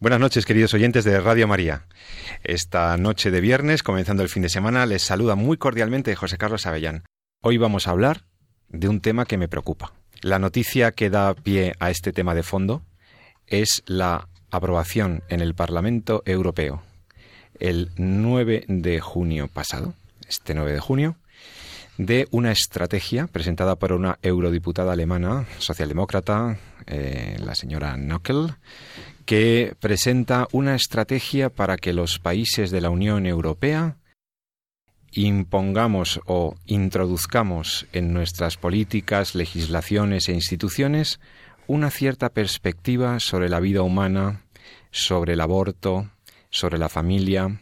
Buenas noches, queridos oyentes de Radio María. Esta noche de viernes, comenzando el fin de semana, les saluda muy cordialmente José Carlos Avellán. Hoy vamos a hablar de un tema que me preocupa. La noticia que da pie a este tema de fondo es la aprobación en el Parlamento Europeo el 9 de junio pasado, este 9 de junio, de una estrategia presentada por una eurodiputada alemana, socialdemócrata, eh, la señora Nockel, que presenta una estrategia para que los países de la Unión Europea impongamos o introduzcamos en nuestras políticas, legislaciones e instituciones una cierta perspectiva sobre la vida humana, sobre el aborto, sobre la familia.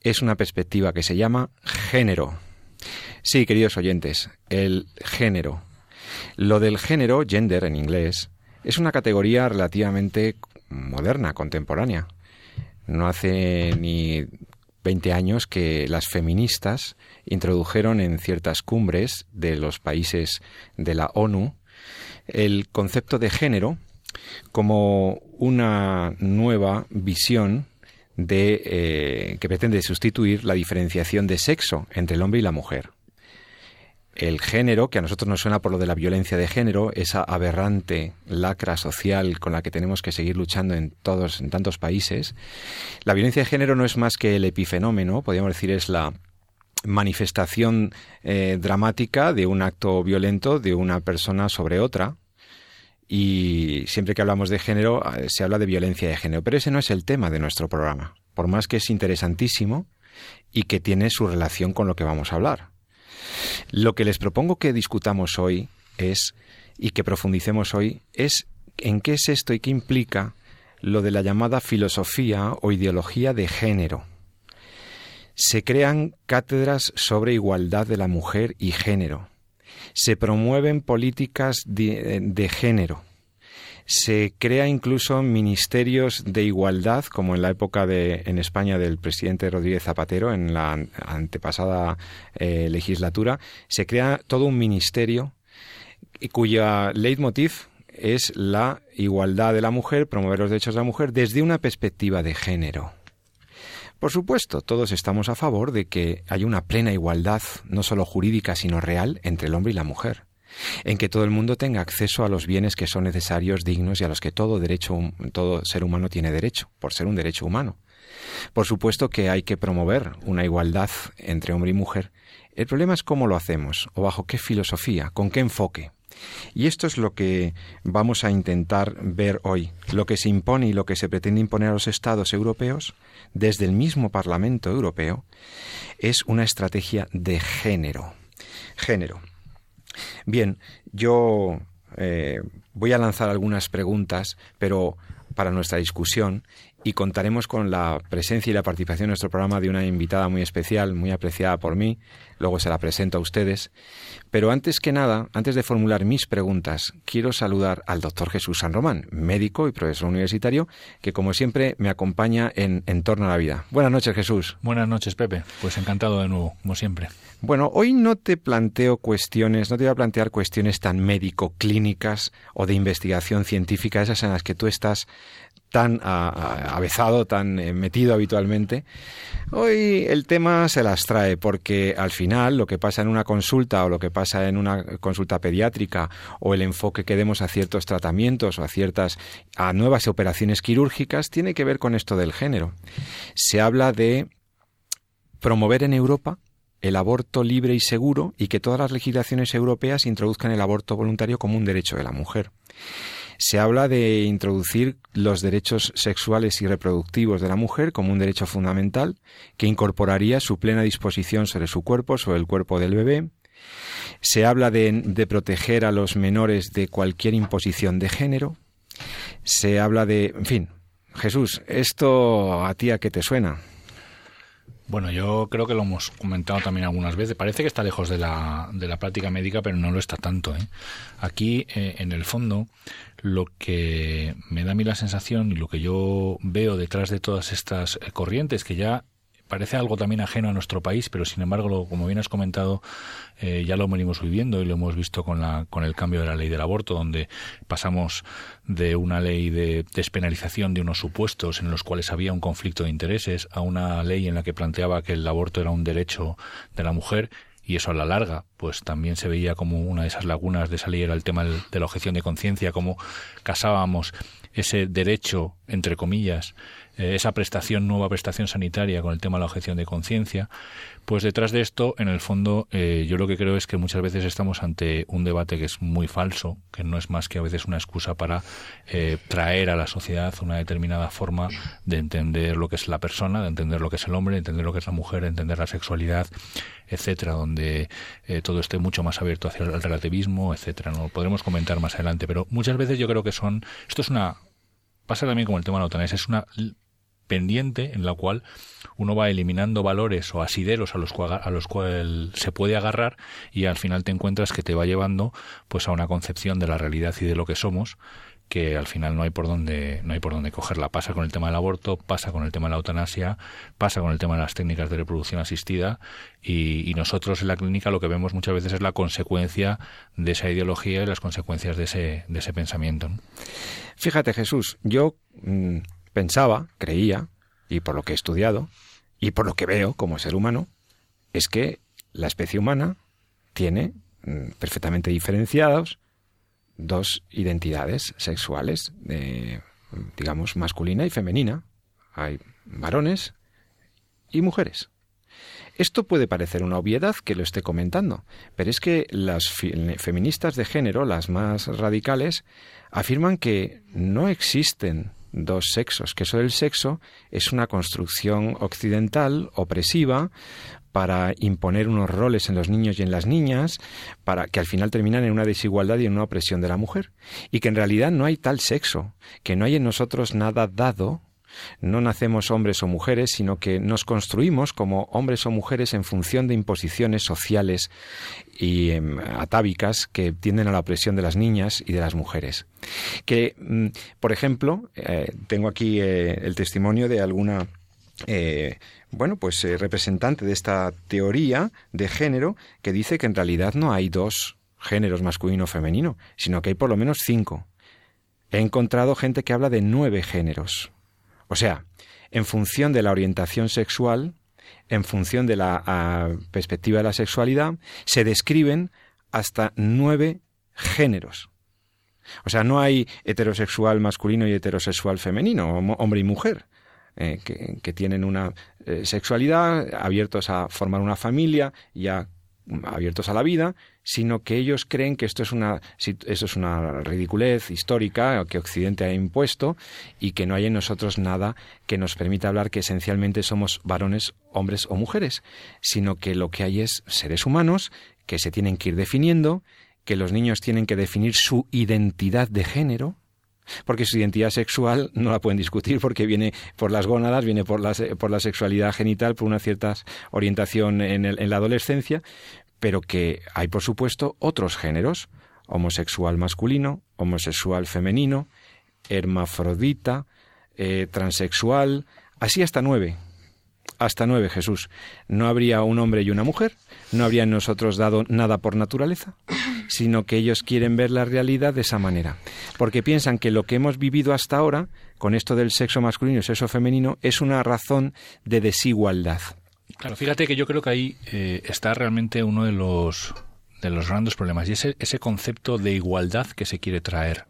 Es una perspectiva que se llama género. Sí, queridos oyentes, el género. Lo del género, gender en inglés, es una categoría relativamente moderna, contemporánea. No hace ni 20 años que las feministas introdujeron en ciertas cumbres de los países de la ONU el concepto de género como una nueva visión de eh, que pretende sustituir la diferenciación de sexo entre el hombre y la mujer el género, que a nosotros nos suena por lo de la violencia de género, esa aberrante lacra social con la que tenemos que seguir luchando en todos, en tantos países, la violencia de género no es más que el epifenómeno, podríamos decir es la manifestación eh, dramática de un acto violento de una persona sobre otra. Y siempre que hablamos de género, eh, se habla de violencia de género. Pero ese no es el tema de nuestro programa. Por más que es interesantísimo y que tiene su relación con lo que vamos a hablar. Lo que les propongo que discutamos hoy es, y que profundicemos hoy, es en qué es esto y qué implica lo de la llamada filosofía o ideología de género. Se crean cátedras sobre igualdad de la mujer y género. Se promueven políticas de, de género se crea incluso ministerios de igualdad, como en la época de, en España del presidente Rodríguez Zapatero, en la antepasada eh, legislatura, se crea todo un ministerio cuya leitmotiv es la igualdad de la mujer, promover los derechos de la mujer desde una perspectiva de género. Por supuesto, todos estamos a favor de que haya una plena igualdad, no solo jurídica, sino real, entre el hombre y la mujer en que todo el mundo tenga acceso a los bienes que son necesarios, dignos y a los que todo derecho, todo ser humano tiene derecho, por ser un derecho humano. Por supuesto que hay que promover una igualdad entre hombre y mujer. El problema es cómo lo hacemos, o bajo qué filosofía, con qué enfoque. Y esto es lo que vamos a intentar ver hoy. Lo que se impone y lo que se pretende imponer a los Estados europeos, desde el mismo Parlamento Europeo, es una estrategia de género. Género. Bien, yo eh, voy a lanzar algunas preguntas, pero para nuestra discusión y contaremos con la presencia y la participación en nuestro programa de una invitada muy especial, muy apreciada por mí. Luego se la presento a ustedes. Pero antes que nada, antes de formular mis preguntas, quiero saludar al doctor Jesús San Román, médico y profesor universitario, que como siempre me acompaña en, en torno a la vida. Buenas noches, Jesús. Buenas noches, Pepe. Pues encantado de nuevo, como siempre. Bueno, hoy no te planteo cuestiones, no te voy a plantear cuestiones tan médico-clínicas o de investigación científica, esas en las que tú estás tan avezado, tan eh, metido habitualmente. Hoy el tema se las trae porque al final lo que pasa en una consulta o lo que pasa en una consulta pediátrica o el enfoque que demos a ciertos tratamientos o a ciertas a nuevas operaciones quirúrgicas tiene que ver con esto del género. Se habla de promover en Europa el aborto libre y seguro y que todas las legislaciones europeas introduzcan el aborto voluntario como un derecho de la mujer. Se habla de introducir los derechos sexuales y reproductivos de la mujer como un derecho fundamental que incorporaría su plena disposición sobre su cuerpo, sobre el cuerpo del bebé. Se habla de, proteger a los menores de cualquier imposición de género. Se habla de, en fin, Jesús, ¿esto a ti a qué te suena? Bueno, yo creo que lo hemos comentado también algunas veces. Parece que está lejos de la, de la práctica médica, pero no lo está tanto. ¿eh? Aquí, eh, en el fondo, lo que me da a mí la sensación y lo que yo veo detrás de todas estas eh, corrientes que ya parece algo también ajeno a nuestro país, pero sin embargo, como bien has comentado, eh, ya lo venimos viviendo y lo hemos visto con, la, con el cambio de la ley del aborto, donde pasamos de una ley de despenalización de unos supuestos en los cuales había un conflicto de intereses a una ley en la que planteaba que el aborto era un derecho de la mujer y eso a la larga pues también se veía como una de esas lagunas de esa ley era el tema de la objeción de conciencia, cómo casábamos ese derecho, entre comillas, eh, esa prestación, nueva prestación sanitaria con el tema de la objeción de conciencia, pues detrás de esto, en el fondo, eh, yo lo que creo es que muchas veces estamos ante un debate que es muy falso, que no es más que a veces una excusa para eh, traer a la sociedad una determinada forma de entender lo que es la persona, de entender lo que es el hombre, de entender lo que es la mujer, de entender la sexualidad, etcétera, donde todo esté mucho más abierto hacia el relativismo, etcétera. No lo podremos comentar más adelante, pero muchas veces yo creo que son esto es una pasa también como el tema de la eutanasia, es una pendiente en la cual uno va eliminando valores o asideros a los, a los cuales se puede agarrar y al final te encuentras que te va llevando pues a una concepción de la realidad y de lo que somos que al final no hay por dónde no hay por dónde cogerla. Pasa con el tema del aborto pasa con el tema de la eutanasia pasa con el tema de las técnicas de reproducción asistida y, y nosotros en la clínica lo que vemos muchas veces es la consecuencia de esa ideología y las consecuencias de ese de ese pensamiento fíjate Jesús yo mm, pensaba, creía, y por lo que he estudiado, y por lo que veo como ser humano, es que la especie humana tiene mm, perfectamente diferenciados dos identidades sexuales, digamos, masculina y femenina. Hay varones y mujeres. Esto puede parecer una obviedad que lo esté comentando, pero es que las feministas de género, las más radicales, afirman que no existen dos sexos, que eso del sexo es una construcción occidental opresiva para imponer unos roles en los niños y en las niñas, para que al final terminan en una desigualdad y en una opresión de la mujer, y que en realidad no hay tal sexo, que no hay en nosotros nada dado no nacemos hombres o mujeres, sino que nos construimos como hombres o mujeres en función de imposiciones sociales y em, atávicas que tienden a la opresión de las niñas y de las mujeres. Que, mm, por ejemplo, eh, tengo aquí eh, el testimonio de alguna eh, bueno, pues representante de esta teoría de género que dice que en realidad no hay dos géneros masculino o femenino, sino que hay por lo menos cinco. He encontrado gente que habla de nueve géneros. O sea, en función de la orientación sexual, en función de la perspectiva de la sexualidad, se describen hasta nueve géneros. O sea, no hay heterosexual masculino y heterosexual femenino, hombre y mujer, eh, que, tienen una eh, sexualidad, abiertos a formar una familia, ya abiertos a la vida, sino que ellos creen que esto es una, eso es una ridiculez histórica que Occidente ha impuesto y que no hay en nosotros nada que nos permita hablar que esencialmente somos varones, hombres o mujeres, sino que lo que hay es seres humanos que se tienen que ir definiendo, que los niños tienen que definir su identidad de género, porque su identidad sexual no la pueden discutir porque viene por las gónadas, viene por la, por la sexualidad genital, por una cierta orientación en, en la adolescencia, pero que hay, por supuesto, otros géneros, homosexual masculino, homosexual femenino, hermafrodita, eh, transexual, así hasta nueve. Hasta nueve, Jesús. No habría un hombre y una mujer, no habría en nosotros dado nada por naturaleza, sino que ellos quieren ver la realidad de esa manera, porque piensan que lo que hemos vivido hasta ahora, con esto del sexo masculino y sexo femenino, es una razón de desigualdad. Claro, fíjate que yo creo que ahí eh, está realmente uno de los de los grandes problemas y ese, ese concepto de igualdad que se quiere traer.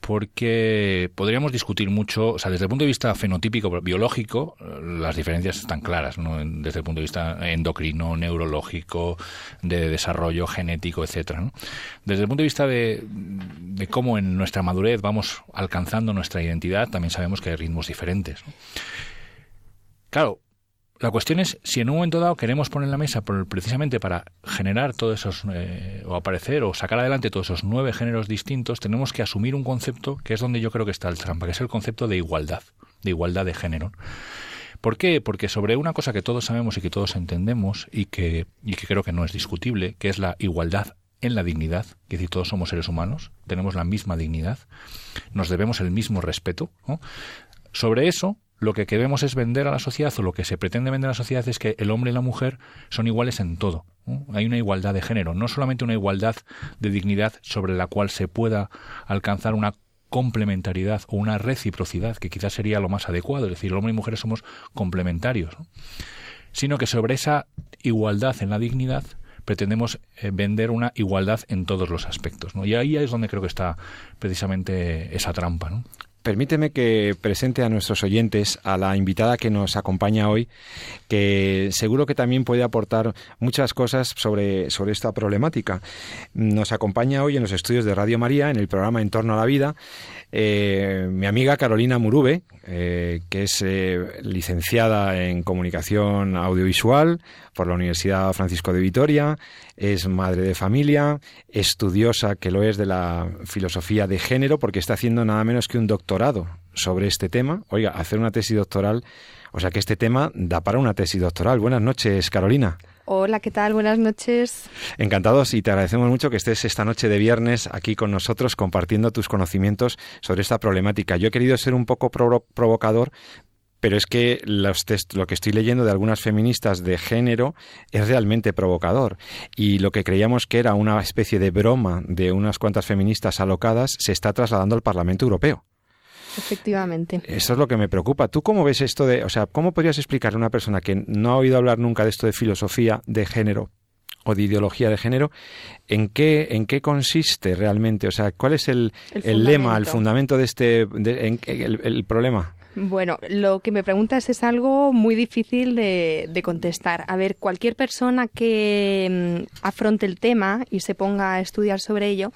Porque podríamos discutir mucho, o sea, desde el punto de vista fenotípico, biológico, las diferencias están claras, ¿no? Desde el punto de vista endocrino, neurológico, de desarrollo genético, etcétera. Desde el punto de vista de, de cómo en nuestra madurez vamos alcanzando nuestra identidad, también sabemos que hay ritmos diferentes. Claro, la cuestión es si en un momento dado queremos poner la mesa precisamente para generar todos esos, eh, o aparecer o sacar adelante todos esos nueve géneros distintos, tenemos que asumir un concepto que es donde yo creo que está el trampa, que es el concepto de igualdad, de igualdad de género. ¿Por qué? Porque sobre una cosa que todos sabemos y que todos entendemos y que, y que creo que no es discutible, que es la igualdad en la dignidad, que decir, todos somos seres humanos, tenemos la misma dignidad, nos debemos el mismo respeto. Sobre eso, lo que queremos es vender a la sociedad, o lo que se pretende vender a la sociedad es que el hombre y la mujer son iguales en todo. Hay una igualdad de género, no solamente una igualdad de dignidad sobre la cual se pueda alcanzar una complementariedad o una reciprocidad, que quizás sería lo más adecuado, es decir, el hombre y mujer somos complementarios, sino que sobre esa igualdad en la dignidad pretendemos eh, vender una igualdad en todos los aspectos. Y ahí es donde creo que está precisamente esa trampa. Permíteme que presente a nuestros oyentes a la invitada que nos acompaña hoy, que seguro que también puede aportar muchas cosas sobre, sobre esta problemática. Nos acompaña hoy en los estudios de Radio María, en el programa En torno a la vida, eh, mi amiga Carolina Murube, eh, que es eh, licenciada en comunicación audiovisual por la Universidad Francisco de Vitoria, es madre de familia, estudiosa que lo es de la filosofía de género, porque está haciendo nada menos que un doctorado sobre este tema. Oiga, hacer una tesis doctoral, o sea que este tema da para una tesis doctoral. Buenas noches, Carolina. Hola, ¿qué tal? Buenas noches. Encantados y te agradecemos mucho que estés esta noche de viernes aquí con nosotros compartiendo tus conocimientos sobre esta problemática. Yo he querido ser un poco provocador pero es que los lo que estoy leyendo de algunas feministas de género es realmente provocador. Y lo que creíamos que era una especie de broma de unas cuantas feministas alocadas se está trasladando al Parlamento Europeo. Efectivamente. Eso es lo que me preocupa. ¿Tú cómo ves esto de, o sea, cómo podrías explicarle a una persona que no ha oído hablar nunca de esto de filosofía de género o de ideología de género, ¿en qué, en qué consiste realmente? O sea, ¿cuál es el, el, lema, el fundamento de este, de, el problema? Bueno, lo que me preguntas es algo muy difícil de, contestar. A ver, cualquier persona que mm, afronte el tema y se ponga a estudiar sobre ello,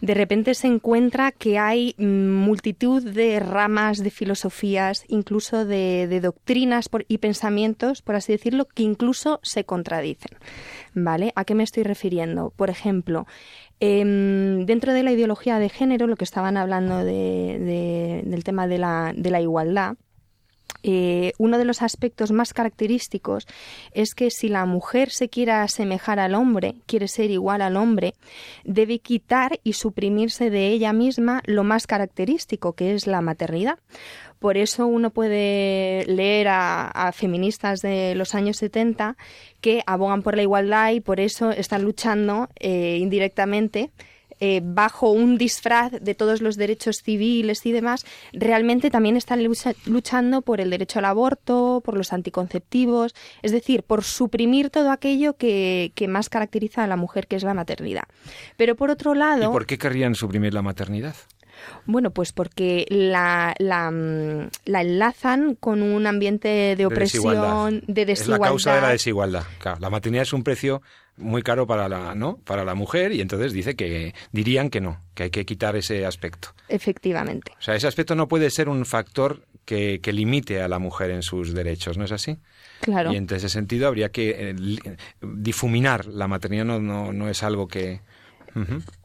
de repente se encuentra que hay mm, multitud de ramas de filosofías, incluso de, de doctrinas y pensamientos, por así decirlo, que incluso se contradicen. ¿Vale? ¿A qué me estoy refiriendo? Por ejemplo, Em, dentro de la ideología de género, lo que estaban hablando del tema de la, de la igualdad, eh, uno de los aspectos más característicos es que si la mujer se quiere asemejar al hombre, quiere ser igual al hombre, debe quitar y suprimirse de ella misma lo más característico, que es la maternidad. Por eso uno puede leer a, feministas de los años 70 que abogan por la igualdad y por eso están luchando eh, indirectamente eh, bajo un disfraz de todos los derechos civiles y demás, realmente también están luchando por el derecho al aborto, por los anticonceptivos, es decir, por suprimir todo aquello que, más caracteriza a la mujer, que es la maternidad. Pero por otro lado... ¿Y por qué querrían suprimir la maternidad? Bueno, pues porque la, la, mm, enlazan con un ambiente de opresión, de desigualdad. Es la causa de la desigualdad. la maternidad es un precio muy caro para la, ¿no? para la mujer y entonces dice que dirían que no, que hay que quitar ese aspecto. Efectivamente. O sea, ese aspecto no puede ser un factor que, que limite a la mujer en sus derechos, ¿no es así? Claro. Y en ese sentido habría que eh, difuminar la maternidad, no, no, no es algo que...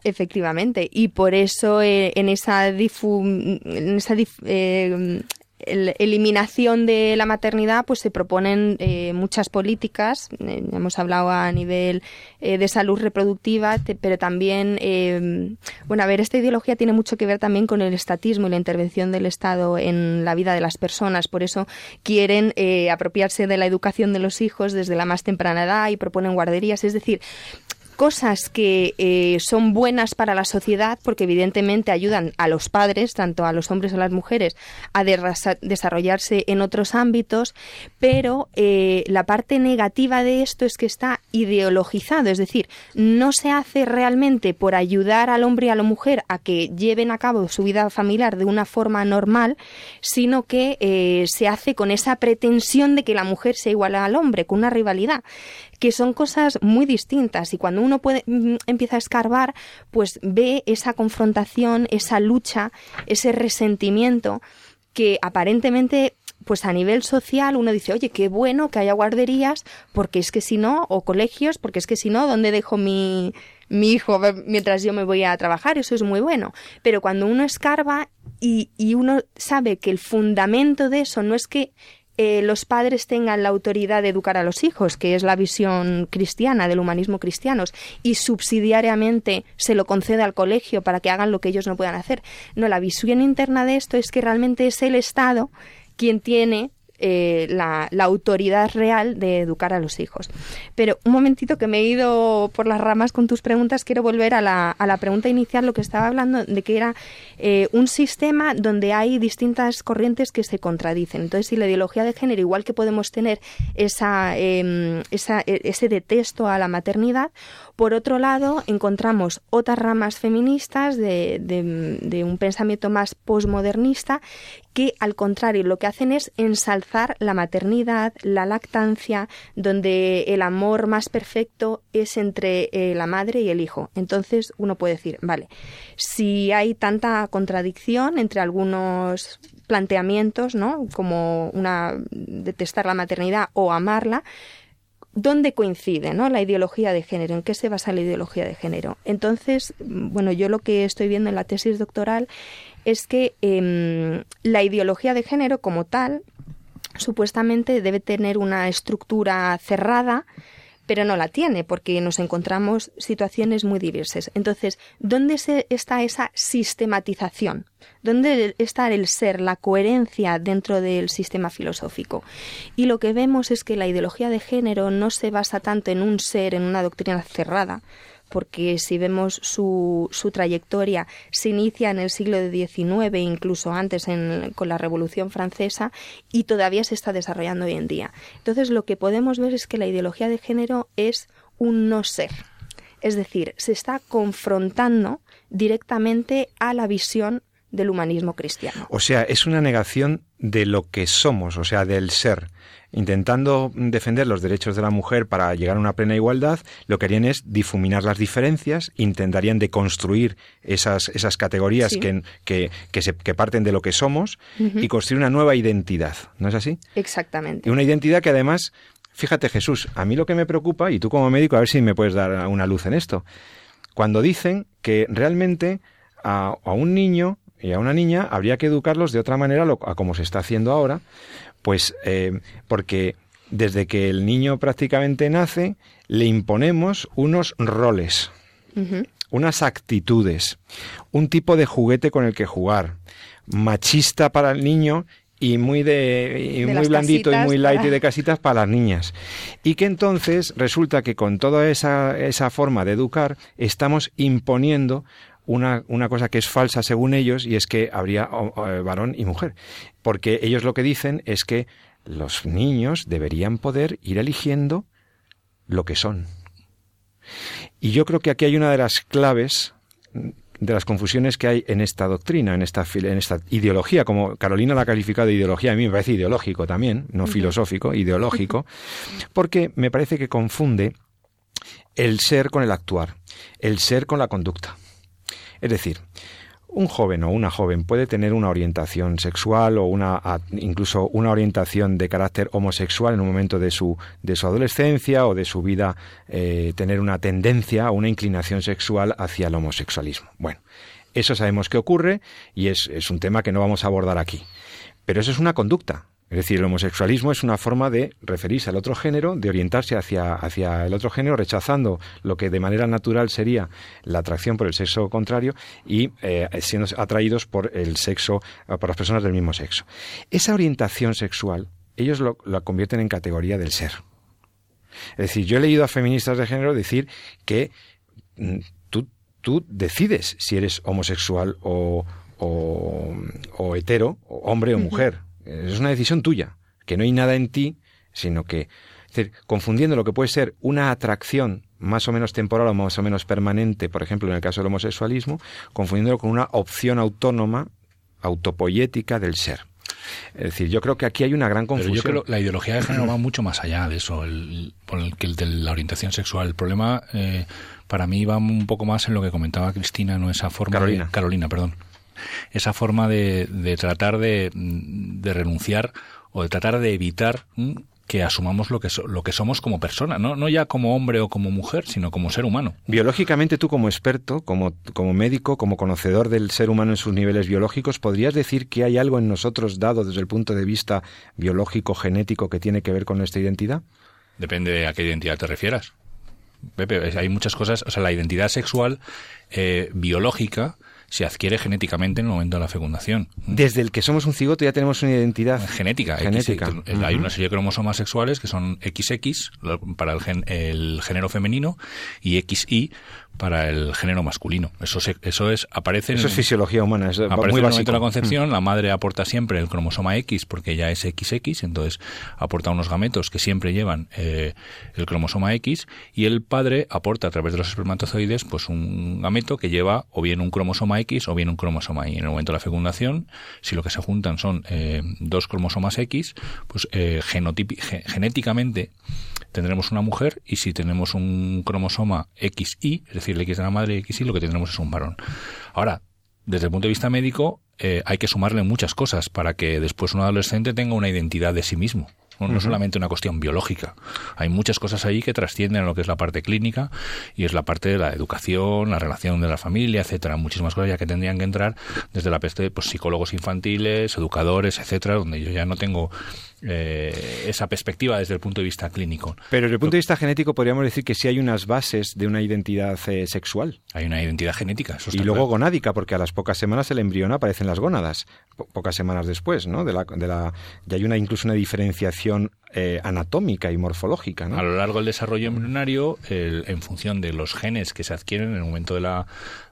Efectivamente, y por eso eh, en esa, en esa eh, eliminación de la maternidad, pues se proponen eh, muchas políticas. Eh, hemos hablado a nivel eh, de salud reproductiva, pero también, bueno, a ver, esta ideología tiene mucho que ver también con el estatismo y la intervención del Estado en la vida de las personas. Por eso quieren apropiarse de la educación de los hijos desde la más temprana edad y proponen guarderías. Es decir, cosas que eh, son buenas para la sociedad porque evidentemente ayudan a los padres, tanto a los hombres como a las mujeres, a desarrollarse en otros ámbitos, pero eh, la parte negativa de esto es que está ideologizado, es decir, no se hace realmente por ayudar al hombre y a la mujer a que lleven a cabo su vida familiar de una forma normal, sino que eh, se hace con esa pretensión de que la mujer sea igual al hombre, con una rivalidad que son cosas muy distintas y cuando uno puede, mm, empieza a escarbar, pues ve esa confrontación, esa lucha, ese resentimiento que aparentemente pues a nivel social uno dice, oye, qué bueno que haya guarderías, porque es que si no, o colegios, porque es que si no, ¿dónde dejo mi, mi hijo mientras yo me voy a trabajar? Eso es muy bueno. Pero cuando uno escarba y, y uno sabe que el fundamento de eso no es que eh, los padres tengan la autoridad de educar a los hijos, que es la visión cristiana del humanismo cristiano, y subsidiariamente se lo concede al colegio para que hagan lo que ellos no puedan hacer. No, la visión interna de esto es que realmente es el Estado quien tiene eh, la, autoridad real de educar a los hijos. Pero un momentito que me he ido por las ramas con tus preguntas, quiero volver a la, a la pregunta inicial, lo que estaba hablando de que era eh, un sistema donde hay distintas corrientes que se contradicen. Entonces, si la ideología de género, igual que podemos tener esa, em, e, ese detesto a la maternidad, por otro lado, encontramos otras ramas feministas de, un pensamiento más posmodernista que, al contrario, lo que hacen es ensalzar la maternidad, la lactancia, donde el amor más perfecto es entre eh, la madre y el hijo. Entonces, uno puede decir, vale, si hay tanta contradicción entre algunos planteamientos, ¿no? Como una detestar la maternidad o amarla, ¿Dónde coincide ¿no? la ideología de género? ¿En qué se basa la ideología de género? Entonces, bueno, yo lo que estoy viendo en la tesis doctoral es que em, la ideología de género como tal supuestamente debe tener una estructura cerrada, pero no la tiene porque nos encontramos situaciones muy diversas. Entonces, ¿dónde está esa sistematización? ¿Dónde está el ser, la coherencia dentro del sistema filosófico? Y lo que vemos es que la ideología de género no se basa tanto en un ser, en una doctrina cerrada, porque si vemos su, su trayectoria, se inicia en el siglo XIX, incluso antes con la Revolución Francesa, y todavía se está desarrollando hoy en día. Entonces, lo que podemos ver es que la ideología de género es un no ser. Es decir, se está confrontando directamente a la visión del humanismo cristiano. O sea, es una negación de lo que somos, o sea, del ser intentando defender los derechos de la mujer para llegar a una plena igualdad, lo que harían es difuminar las diferencias, intentarían deconstruir esas, esas categorías que, que, se, que parten de lo que somos y construir una nueva identidad. ¿No es así? Exactamente. Y una identidad que además, fíjate Jesús, a mí lo que me preocupa, y tú como médico, a ver si me puedes dar una luz en esto, cuando dicen que realmente a, a un niño y a una niña habría que educarlos de otra manera a como se está haciendo ahora, pues eh, porque desde que el niño prácticamente nace, le imponemos unos roles, unas actitudes, un tipo de juguete con el que jugar, machista para el niño y muy de, muy blandito y muy light y de casitas para las niñas. Y que entonces resulta que con toda esa, esa forma de educar estamos imponiendo una, una, cosa que es falsa según ellos y es que habría varón y mujer. Porque ellos lo que dicen es que los niños deberían poder ir eligiendo lo que son. Y yo creo que aquí hay una de las claves de las confusiones que hay en esta doctrina, en esta, en esta ideología, como Carolina la ha calificado de ideología, a mí me parece ideológico también, no filosófico, ideológico, porque me parece que confunde el ser con el actuar, el ser con la conducta. Es decir, un joven o una joven puede tener una orientación sexual o una incluso una orientación de carácter homosexual en un momento de su de su adolescencia o de su vida eh, tener una tendencia o una inclinación sexual hacia el homosexualismo. Bueno, eso sabemos que ocurre y es, es un tema que no vamos a abordar aquí. Pero eso es una conducta, es decir, el homosexualismo es una forma de referirse al otro género, de orientarse hacia, hacia el otro género, rechazando lo que de manera natural sería la atracción por el sexo contrario y eh, siendo atraídos por el sexo, eh, por las personas del mismo sexo. Esa orientación sexual, ellos lo, la convierten en categoría del ser. Es decir, yo he leído a feministas de género decir que mm, tú, tú decides si eres homosexual o, o, o hetero, o hombre o mujer es una decisión tuya, que no hay nada en ti, sino que, es decir, confundiendo lo que puede ser una atracción más o menos temporal o más o menos permanente, por ejemplo, en el caso del homosexualismo, confundiéndolo con una opción autónoma, autopoyética del ser. Es decir, yo creo que aquí hay una gran confusión. Pero yo creo que la ideología de género va mucho más allá de eso, el, que el de la orientación sexual. El problema, eh, para mí, va un poco más en lo que comentaba Cristina, no esa forma Carolina. De, Carolina, perdón esa forma de, tratar de, renunciar o de tratar de evitar que asumamos lo que, lo que somos como persona, ¿no? no ya como hombre o como mujer, sino como ser humano. Biológicamente tú como experto, como, como médico, como conocedor del ser humano en sus niveles biológicos, ¿podrías decir que hay algo en nosotros dado desde el punto de vista biológico, genético, que tiene que ver con nuestra identidad? Depende de a qué identidad te refieras. Pepe, hay muchas cosas, o sea, la identidad sexual eh, biológica se adquiere genéticamente en el momento de la fecundación. Desde el que somos un cigoto ya tenemos una identidad genética. genética. Hay una serie de cromosomas sexuales que son XX para el, el género femenino y XY para el género masculino. Eso eso es aparece Eso es fisiología humana, es aparece muy en el momento de la concepción, mm. la madre aporta siempre el cromosoma X porque ya es XX, entonces aporta unos gametos que siempre llevan eh, el cromosoma X y el padre aporta a través de los espermatozoides pues un gameto que lleva o bien un cromosoma X o bien un cromosoma Y. En el momento de la fecundación, si lo que se juntan son eh, dos cromosomas X, pues eh, genéticamente tendremos una mujer y si tenemos un cromosoma XY, es decir, el X de la madre y XY, lo que tendremos es un varón. Ahora, desde el punto de vista médico, eh, hay que sumarle muchas cosas para que después un adolescente tenga una identidad de sí mismo. No, solamente una cuestión biológica. Hay muchas cosas ahí que trascienden a lo que es la parte clínica y es la parte de la educación, la relación de la familia, etcétera. Muchísimas cosas ya que tendrían que entrar desde la peste de pues, psicólogos infantiles, educadores, etcétera, donde yo ya no tengo eh, esa perspectiva desde el punto de vista clínico. Pero desde el punto de vista genético podríamos decir que sí hay unas bases de una identidad eh, sexual. Hay una identidad genética. y luego gonádica, porque a las pocas semanas el embrión aparecen las gónadas, pocas semanas después, ¿no? De la, de la, ya hay una incluso una diferenciación eh, anatómica y morfológica. A lo largo del desarrollo embrionario, en función de los genes que se adquieren en el momento de la,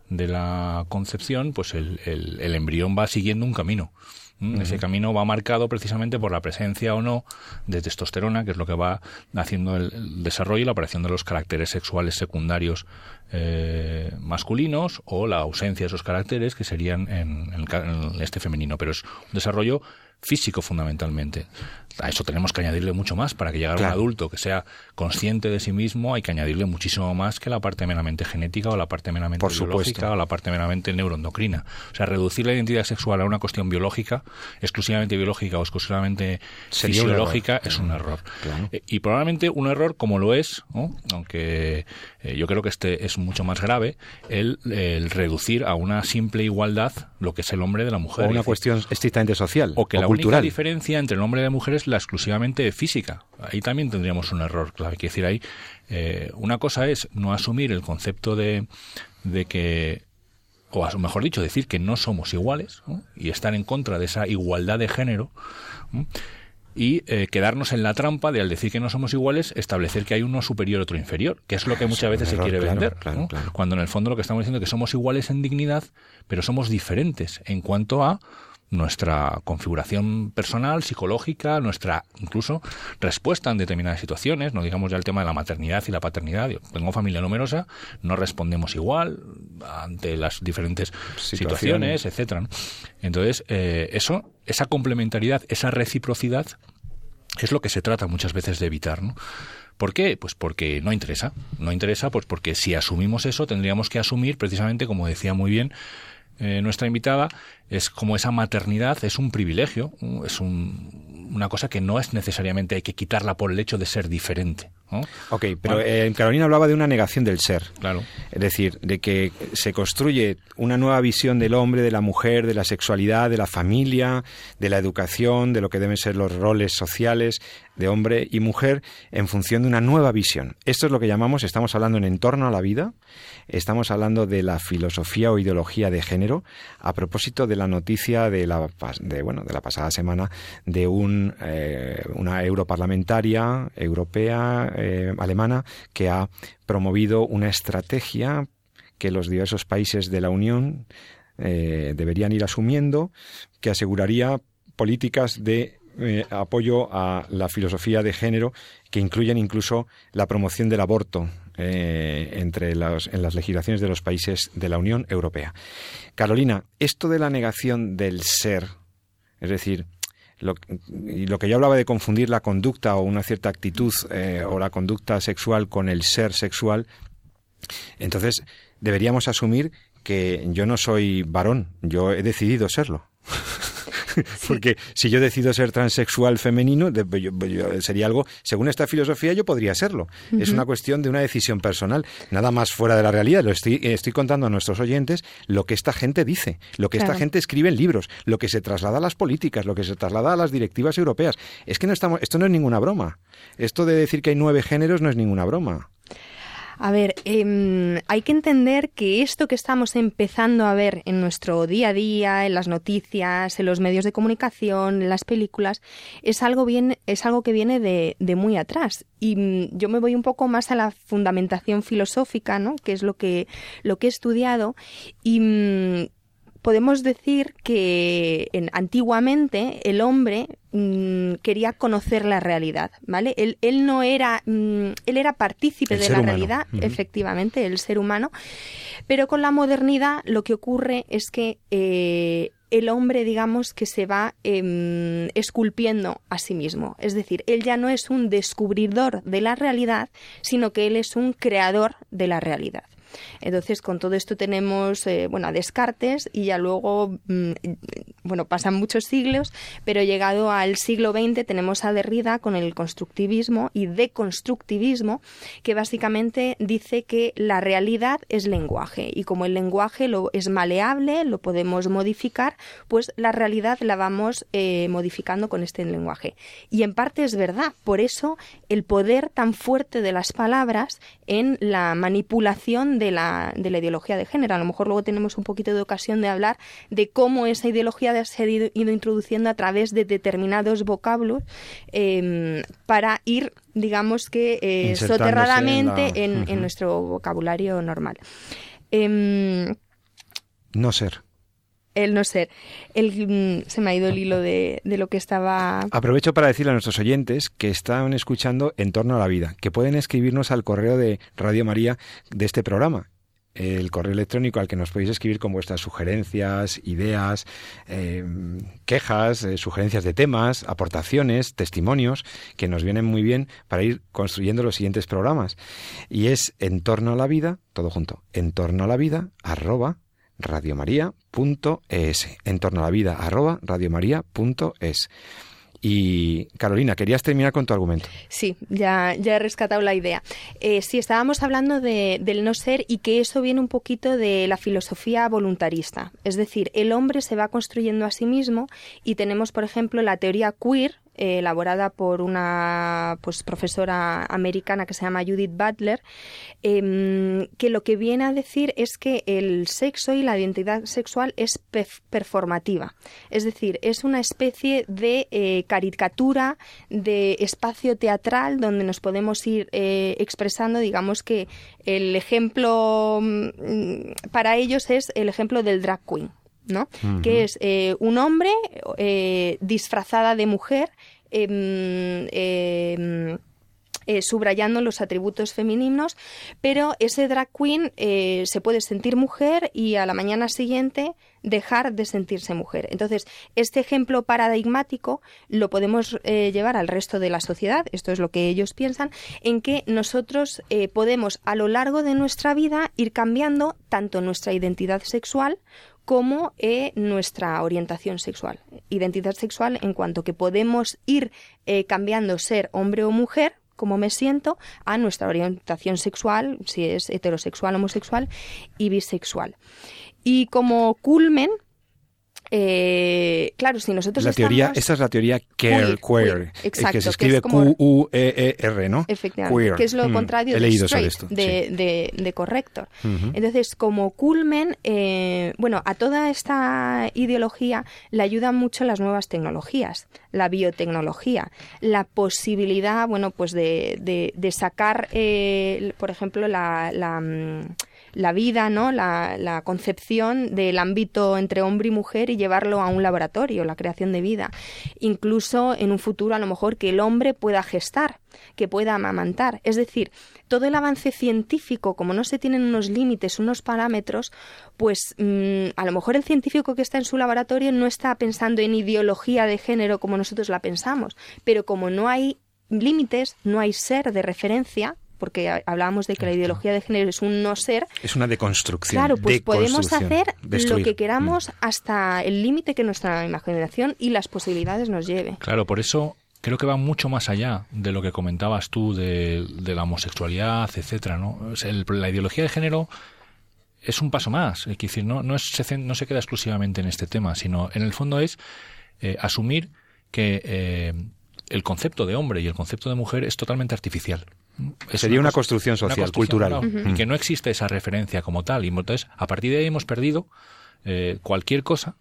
de la concepción, pues el, el embrión va siguiendo un camino. Ese camino va marcado precisamente por la presencia o no de testosterona, que es lo que va haciendo el, desarrollo y la aparición de los caracteres sexuales secundarios eh, masculinos o la ausencia de esos caracteres que serían en, en este femenino. Pero es un desarrollo físico fundamentalmente. A eso tenemos que añadirle mucho más para que llegue a un adulto que sea consciente de sí mismo, hay que añadirle muchísimo más que la parte meramente genética o la parte meramente biológica o la parte meramente neuroendocrina. O sea, reducir la identidad sexual a una cuestión biológica, exclusivamente biológica o exclusivamente fisiológica, es un error. Eh, y probablemente un error como lo es, aunque eh, yo creo que este es mucho más grave, el, reducir a una simple igualdad lo que es el hombre de la mujer. O una cuestión estrictamente social. O que la única diferencia entre el hombre y la mujer es la exclusivamente física. Ahí también tendríamos un error clave. Quiero decir, ahí eh, una cosa es no asumir el concepto de, de que o mejor dicho, decir que no somos iguales y estar en contra de esa igualdad de género y eh, quedarnos en la trampa de al decir que no somos iguales establecer que hay uno superior otro inferior, que es lo que muchas veces se quiere vender, cuando en el fondo lo que estamos diciendo es que somos iguales en dignidad, pero somos diferentes en cuanto a nuestra configuración personal, psicológica, nuestra incluso respuesta en determinadas situaciones, no digamos ya el tema de la maternidad y la paternidad. Yo tengo familia numerosa, no respondemos igual ante las diferentes situaciones, etcétera. Entonces, eh, eso, esa complementariedad, esa reciprocidad, es lo que se trata muchas veces de evitar, ¿no? ¿Por qué? Pues porque no interesa. No interesa, pues porque si asumimos eso, tendríamos que asumir precisamente, como decía muy bien, eh, nuestra invitada, es como esa maternidad es un privilegio, es una cosa que no es necesariamente hay que quitarla por el hecho de ser diferente. Ok, pero eh, Carolina hablaba de una negación del ser. Claro. Es decir, de que se construye una nueva visión del hombre, de la mujer, de la sexualidad, de la familia, de la educación, de lo que deben ser los roles sociales de hombre y mujer en función de una nueva visión. Esto es lo que llamamos, estamos hablando en entorno a la vida, estamos hablando de la filosofía o ideología de género a propósito de la noticia de la, de, bueno, de la pasada semana de un, eh, una europarlamentaria europea eh, alemana que ha promovido una estrategia que los diversos países de la Unión eh, deberían ir asumiendo, que aseguraría políticas de apoyo a la filosofía de género que incluyen incluso la promoción del aborto entre los, en las legislaciones de los países de la Unión Europea. Carolina, esto de la negación del ser, es decir, lo, lo que yo hablaba de confundir la conducta o una cierta actitud eh, o la conducta sexual con el ser sexual, entonces deberíamos asumir que yo no soy varón, yo he decidido serlo. Porque si yo decido ser transexual femenino, sería algo, según esta filosofía, yo podría serlo. Es una cuestión de una decisión personal, nada más fuera de la realidad. Lo estoy, estoy contando a nuestros oyentes lo que esta gente dice, lo que esta gente escribe en libros, lo que se traslada a las políticas, lo que se traslada a las directivas europeas. Es que no estamos, esto no es ninguna broma. Esto de decir que hay nueve géneros no es ninguna broma. A ver, em, hay que entender que esto que estamos empezando a ver en nuestro día a día, en las noticias, en los medios de comunicación, en las películas, es algo, bien, es algo que viene de, de muy atrás. Y mm, yo me voy un poco más a la fundamentación filosófica, ¿no? que es lo que, lo que he estudiado. Y mm, podemos decir que en, antiguamente el hombre mm, quería conocer la realidad, ¿vale? Él, él no era, mm, él era partícipe de la realidad, efectivamente, el ser humano, pero con la modernidad lo que ocurre es que eh, el hombre, digamos, que se va em, esculpiendo a sí mismo. Es decir, él ya no es un descubridor de la realidad, sino que él es un creador de la realidad. Entonces, con todo esto tenemos, eh, bueno, a Descartes y ya luego, mm, bueno, pasan muchos siglos, pero llegado al siglo XX tenemos a Derrida con el constructivismo y deconstructivismo, que básicamente dice que la realidad es lenguaje y como el lenguaje lo, es maleable, lo podemos modificar, pues la realidad la vamos eh, modificando con este lenguaje. Y en parte es verdad, por eso el poder tan fuerte de las palabras en la manipulación de la, de la ideología de género. A lo mejor luego tenemos un poquito de ocasión de hablar de cómo esa ideología se ha ido, introduciendo a través de determinados vocablos em, para ir, digamos que, eh, soterradamente en, nuestro vocabulario normal. Em, no ser el no ser. El, mm, se me ha ido el hilo de, lo que estaba. Aprovecho para decirle a nuestros oyentes que están escuchando En torno a la vida, que pueden escribirnos al correo de Radio María de este programa. El correo electrónico al que nos podéis escribir con vuestras sugerencias, ideas, eh, quejas, eh, sugerencias de temas, aportaciones, testimonios, que nos vienen muy bien para ir construyendo los siguientes programas. Y es en torno a la vida, todo junto, en torno a la vida, arroba radiomaria.es, en torno a la vida, arroba radiomaria.es. Y Carolina, querías terminar con tu argumento. Sí, ya, ya he rescatado la idea. Eh, sí, estábamos hablando de, del no ser y que eso viene un poquito de la filosofía voluntarista. Es decir, el hombre se va construyendo a sí mismo y tenemos, por ejemplo, la teoría queer, eh, elaborada por una pues, profesora americana que se llama Judith Butler, em, que lo que viene a decir es que el sexo y la identidad sexual es performativa. Es decir, es una especie de eh, caricatura, de espacio teatral donde nos podemos ir eh, expresando, digamos que el ejemplo mm, para ellos es el ejemplo del drag queen. ¿No? Que es eh, un hombre eh, disfrazada de mujer. Em, em, eh, subrayando los atributos femeninos, pero ese drag queen se puede sentir mujer y a la mañana siguiente dejar de sentirse mujer. Entonces, este ejemplo paradigmático lo podemos llevar al resto de la sociedad, esto es lo que ellos piensan, en que nosotros podemos a lo largo de nuestra vida ir cambiando tanto nuestra identidad sexual como eh, nuestra orientación sexual. Identidad sexual en cuanto que podemos ir eh, cambiando ser hombre o mujer, como me siento, a nuestra orientación sexual, si es heterosexual, homosexual y bisexual. Y como culmen, eh, claro, si nosotros la teoría, esa es la teoría queer, queer, exacto, que se escribe Q-U-E-E-R, ¿no? Efectivamente, que es lo contrario de, straight, de, de, corrector. Entonces, como culmen, eh, bueno, a toda esta ideología le ayudan mucho las nuevas tecnologías, la biotecnología, la posibilidad, bueno, pues de, de, sacar, eh, por ejemplo, la, la mm, la vida, ¿no? La, concepción del ámbito entre hombre y mujer y llevarlo a un laboratorio, la creación de vida. Incluso en un futuro a lo mejor que el hombre pueda gestar, que pueda amamantar. Es decir, todo el avance científico, como no se tienen unos límites, unos parámetros, pues mm, a lo mejor el científico que está en su laboratorio no está pensando en ideología de género como nosotros la pensamos, pero como no hay límites, no hay ser de referencia, porque hablábamos de que la ideología de género es un no ser. Es una deconstrucción. Claro, pues podemos hacer lo que queramos mm. hasta el límite que nuestra imaginación y las posibilidades nos lleve. Claro, por eso creo que va mucho más allá de lo que comentabas tú de, la homosexualidad, etcétera, ¿no? la ideología de género es un paso más, es decir, no, no, es, se, no se queda exclusivamente en este tema, sino en el fondo es eh, asumir que eh, el concepto de hombre y el concepto de mujer es totalmente artificial. Sería una, construcción social, cultural. Y que no existe esa referencia como tal. Y entonces, a partir de ahí hemos perdido eh, cualquier cosa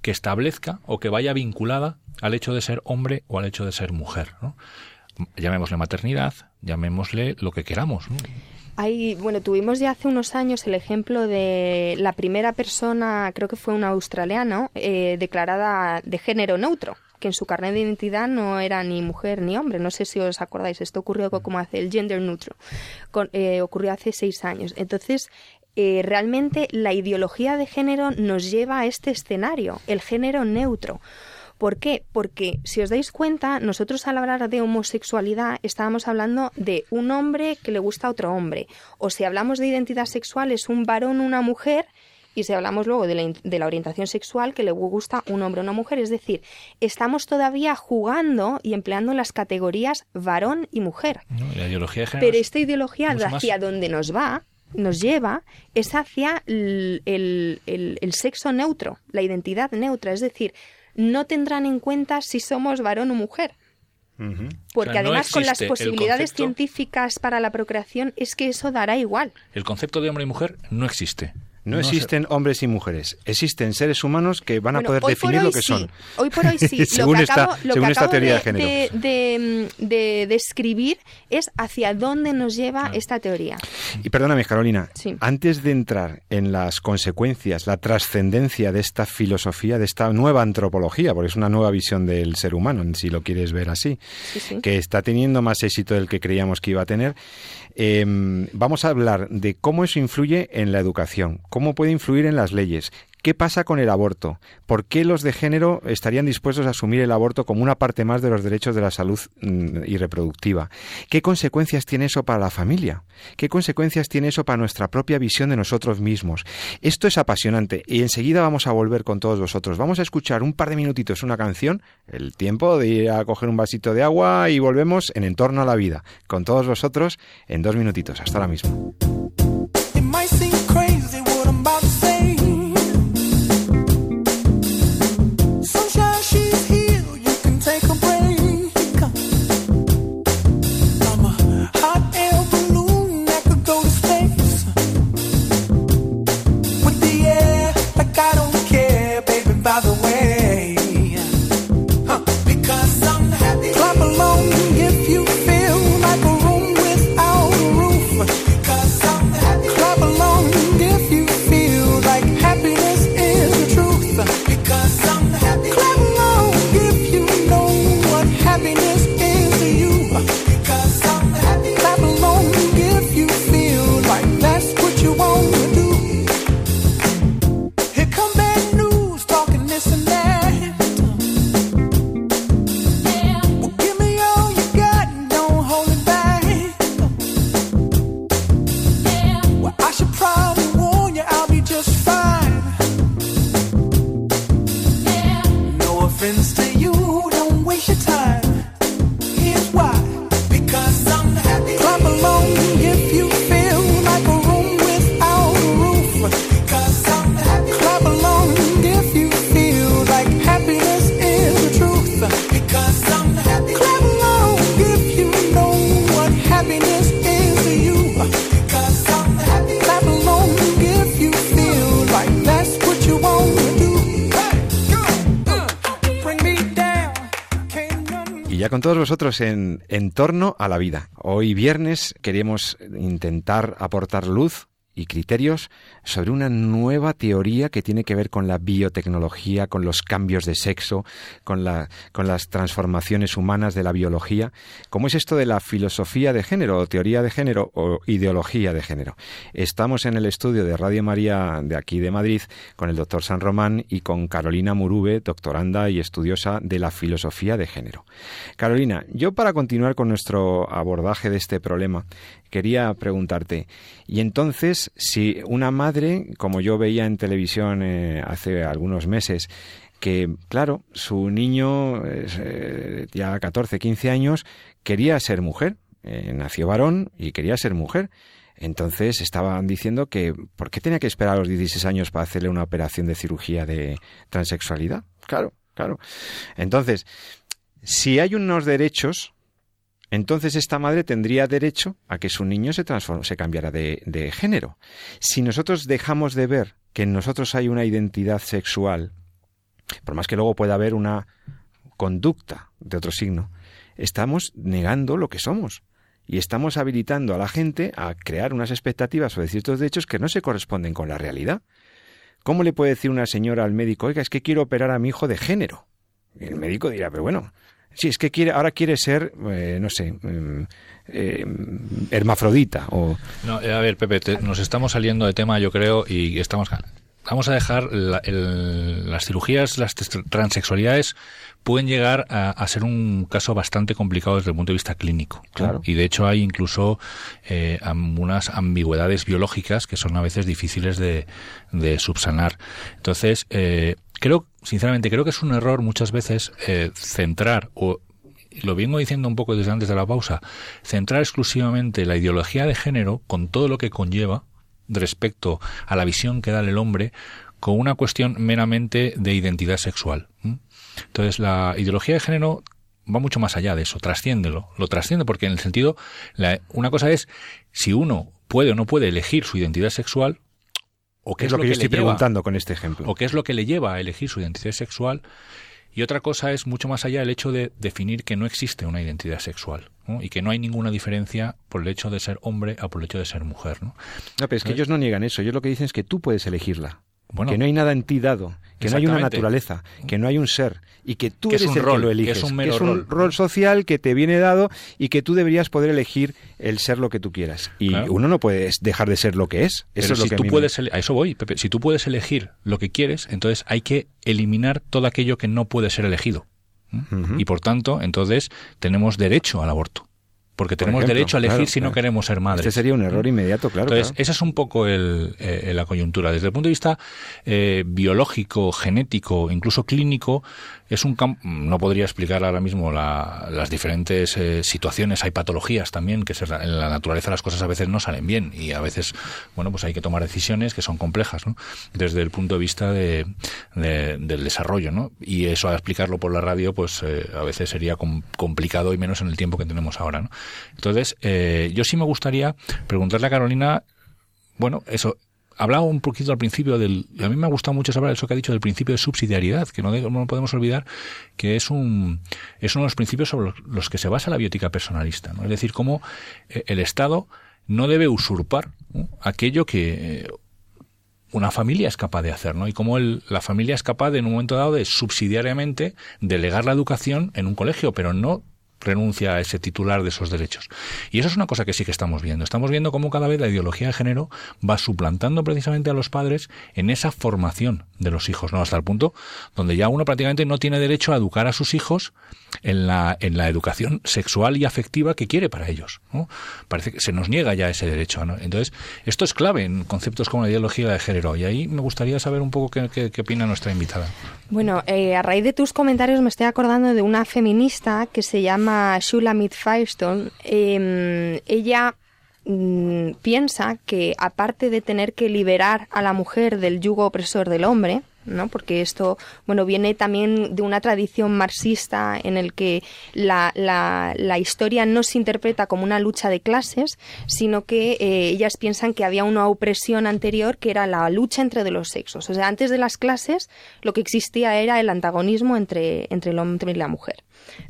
que establezca o que vaya vinculada al hecho de ser hombre o al hecho de ser mujer. Llamémosle maternidad, llamémosle lo que queramos. Hay, bueno, tuvimos ya hace unos años el ejemplo de la primera persona, creo que fue un australiano, eh, declarada de género neutro que en su carnet de identidad no era ni mujer ni hombre. No sé si os acordáis, esto ocurrió como hace el gender neutral, eh, ocurrió hace seis años. Entonces, eh, realmente la ideología de género nos lleva a este escenario, el género neutro. ¿Por qué? Porque si os dais cuenta, nosotros al hablar de homosexualidad estábamos hablando de un hombre que le gusta a otro hombre. O si hablamos de identidad sexual es un varón, una mujer y si hablamos luego de la, de la, orientación sexual, que le gusta un hombre o una mujer, es decir, estamos todavía jugando y empleando las categorías varón y mujer. Pero esta ideología hacia donde nos va, nos lleva, es hacia el, el, sexo neutro, la identidad neutra, es decir, no tendrán en cuenta si somos varón o mujer. Porque además con las posibilidades científicas para la procreación es que eso dará igual. El concepto de hombre y mujer no existe. No, existen hombres y mujeres, existen seres humanos que van a poder definir lo que son. Hoy por hoy sí. según esta, teoría de, género. De, describir es hacia dónde nos lleva esta teoría. Y perdóname, Carolina, antes de entrar en las consecuencias, la trascendencia de esta filosofía, de esta nueva antropología, porque es una nueva visión del ser humano, si lo quieres ver así, que está teniendo más éxito del que creíamos que iba a tener, Em, vamos a hablar de cómo eso influye en la educación, cómo puede influir en las leyes, ¿Qué pasa con el aborto? ¿Por qué los de género estarían dispuestos a asumir el aborto como una parte más de los derechos de la salud mm, y reproductiva? ¿Qué consecuencias tiene eso para la familia? ¿Qué consecuencias tiene eso para nuestra propia visión de nosotros mismos? Esto es apasionante y enseguida vamos a volver con todos vosotros. Vamos a escuchar un par de minutitos una canción, el tiempo de ir a coger un vasito de agua y volvemos en Entorno a la Vida con todos vosotros en dos minutitos. Hasta ahora mismo. Todos vosotros en, torno a la vida. Hoy viernes queremos intentar aportar luz y criterios sobre una nueva teoría que tiene que ver con la biotecnología, con los cambios de sexo, con, la, con las transformaciones humanas de la biología. ¿Cómo es esto de la filosofía de género, o teoría de género o ideología de género? Estamos en el estudio de Radio María de aquí de Madrid con el doctor San Román y con Carolina Murube, doctoranda y estudiosa de la filosofía de género. Carolina, yo para continuar con nuestro abordaje de este problema, quería preguntarte, y entonces, si una madre, como yo veía en televisión eh, hace algunos meses, que, claro, su niño, eh, ya 14, 15 años, quería ser mujer, eh, nació varón y quería ser mujer. Entonces estaban diciendo que ¿por qué tenía que esperar a los 16 años para hacerle una operación de cirugía de transexualidad? Claro, claro. Entonces, si hay unos derechos entonces esta madre tendría derecho a que su niño se, se cambiara de, género. Si nosotros dejamos de ver que en nosotros hay una identidad sexual, por más que luego pueda haber una conducta de otro signo, estamos negando lo que somos y estamos habilitando a la gente a crear unas expectativas sobre ciertos derechos que no se corresponden con la realidad. ¿Cómo le puede decir una señora al médico, oiga, es que quiero operar a mi hijo de género? Y el médico dirá, pero bueno, Sí, es que quiere, ahora quiere ser, eh, no sé, mm, eh, hermafrodita o... No, eh, a ver, Pepe, nos estamos saliendo de tema, yo creo, y estamos... Vamos a dejar las cirugías, las transexualidades pueden llegar a, ser un caso bastante complicado desde el punto de vista clínico. Claro. Y de hecho hay incluso eh, unas ambigüedades biológicas que son a veces difíciles de, de subsanar. Entonces, eh, creo, sinceramente, creo que es un error muchas veces eh, centrar o lo vengo diciendo un poco desde antes de la pausa, centrar exclusivamente la ideología de género con todo lo que conlleva respecto a la visión que da el hombre con una cuestión meramente de identidad sexual. Entonces, la ideología de género va mucho más allá de eso, trasciéndelo, lo trasciende porque en el sentido, una cosa es si uno puede o no puede elegir su identidad sexual, o qué es, lo, que, yo estoy preguntando con este ejemplo. O qué es lo que le lleva a elegir su identidad sexual. Y otra cosa es mucho más allá el hecho de definir que no existe una identidad sexual y que no hay ninguna diferencia por el hecho de ser hombre o por el hecho de ser mujer. No, no pero es que ellos no niegan eso. Ellos lo que dicen es que tú puedes elegirla. Bueno, que no hay nada en ti dado, que no hay una naturaleza, que no hay un ser y que tú eres el que lo eliges. Que es un, que es un rol. social que te viene dado y que tú deberías poder elegir el ser lo que tú quieras. Y uno no puede dejar de ser lo que es. Eso es lo si que tú puedes, a eso voy, Pepe. Si tú puedes elegir lo que quieres, entonces hay que eliminar todo aquello que no puede ser elegido. Y por tanto, entonces tenemos derecho al aborto porque tenemos derecho a elegir si no queremos ser madres. Este sería un error inmediato, claro. Entonces, esa es un poco el, eh, la coyuntura. Desde el punto de vista eh, biológico, genético, incluso clínico, es un campo, no podría explicar ahora mismo las diferentes eh, situaciones, hay patologías también, que en la naturaleza las cosas a veces no salen bien y a veces, bueno, pues hay que tomar decisiones que son complejas, ¿no? Desde el punto de vista de, del desarrollo, ¿no? Y eso a explicarlo por la radio, pues eh, a veces sería complicado y menos en el tiempo que tenemos ahora, ¿no? Entonces, eh, yo sí me gustaría preguntarle a Carolina, bueno, eso, hablaba un poquito al principio del. A mí me ha gustado mucho saber eso que ha dicho del principio de subsidiariedad, que no, no podemos olvidar que es un es uno de los principios sobre los que se basa la biótica personalista. ¿no? Es decir, cómo eh, el Estado no debe usurpar aquello que eh, una familia es capaz de hacer, ¿no? Y cómo el, la familia es capaz de, en un momento dado de subsidiariamente delegar la educación en un colegio, pero no renuncia a ese titular de esos derechos. Y eso es una cosa que sí que estamos viendo. Estamos viendo cómo cada vez la ideología de género va suplantando precisamente a los padres en esa formación de los hijos, ¿no? Hasta el punto donde ya uno prácticamente no tiene derecho a educar a sus hijos en la, en la educación sexual y afectiva que quiere para ellos. ¿no? Parece que se nos niega ya ese derecho. ¿no? Entonces, esto es clave en conceptos como la ideología de género. Y ahí me gustaría saber un poco qué, qué, opina nuestra invitada. Bueno, eh, a raíz de tus comentarios me estoy acordando de una feminista que se llama Shulamit Firestone. Eh, ella mm, piensa que aparte de tener que liberar a la mujer del yugo opresor del hombre, ¿no? Porque esto, bueno, viene también de una tradición marxista en el que la, historia no se interpreta como una lucha de clases, sino que eh, ellas piensan que había una opresión anterior que era la lucha entre los sexos. O sea, antes de las clases lo que existía era el antagonismo entre, entre el hombre y la mujer.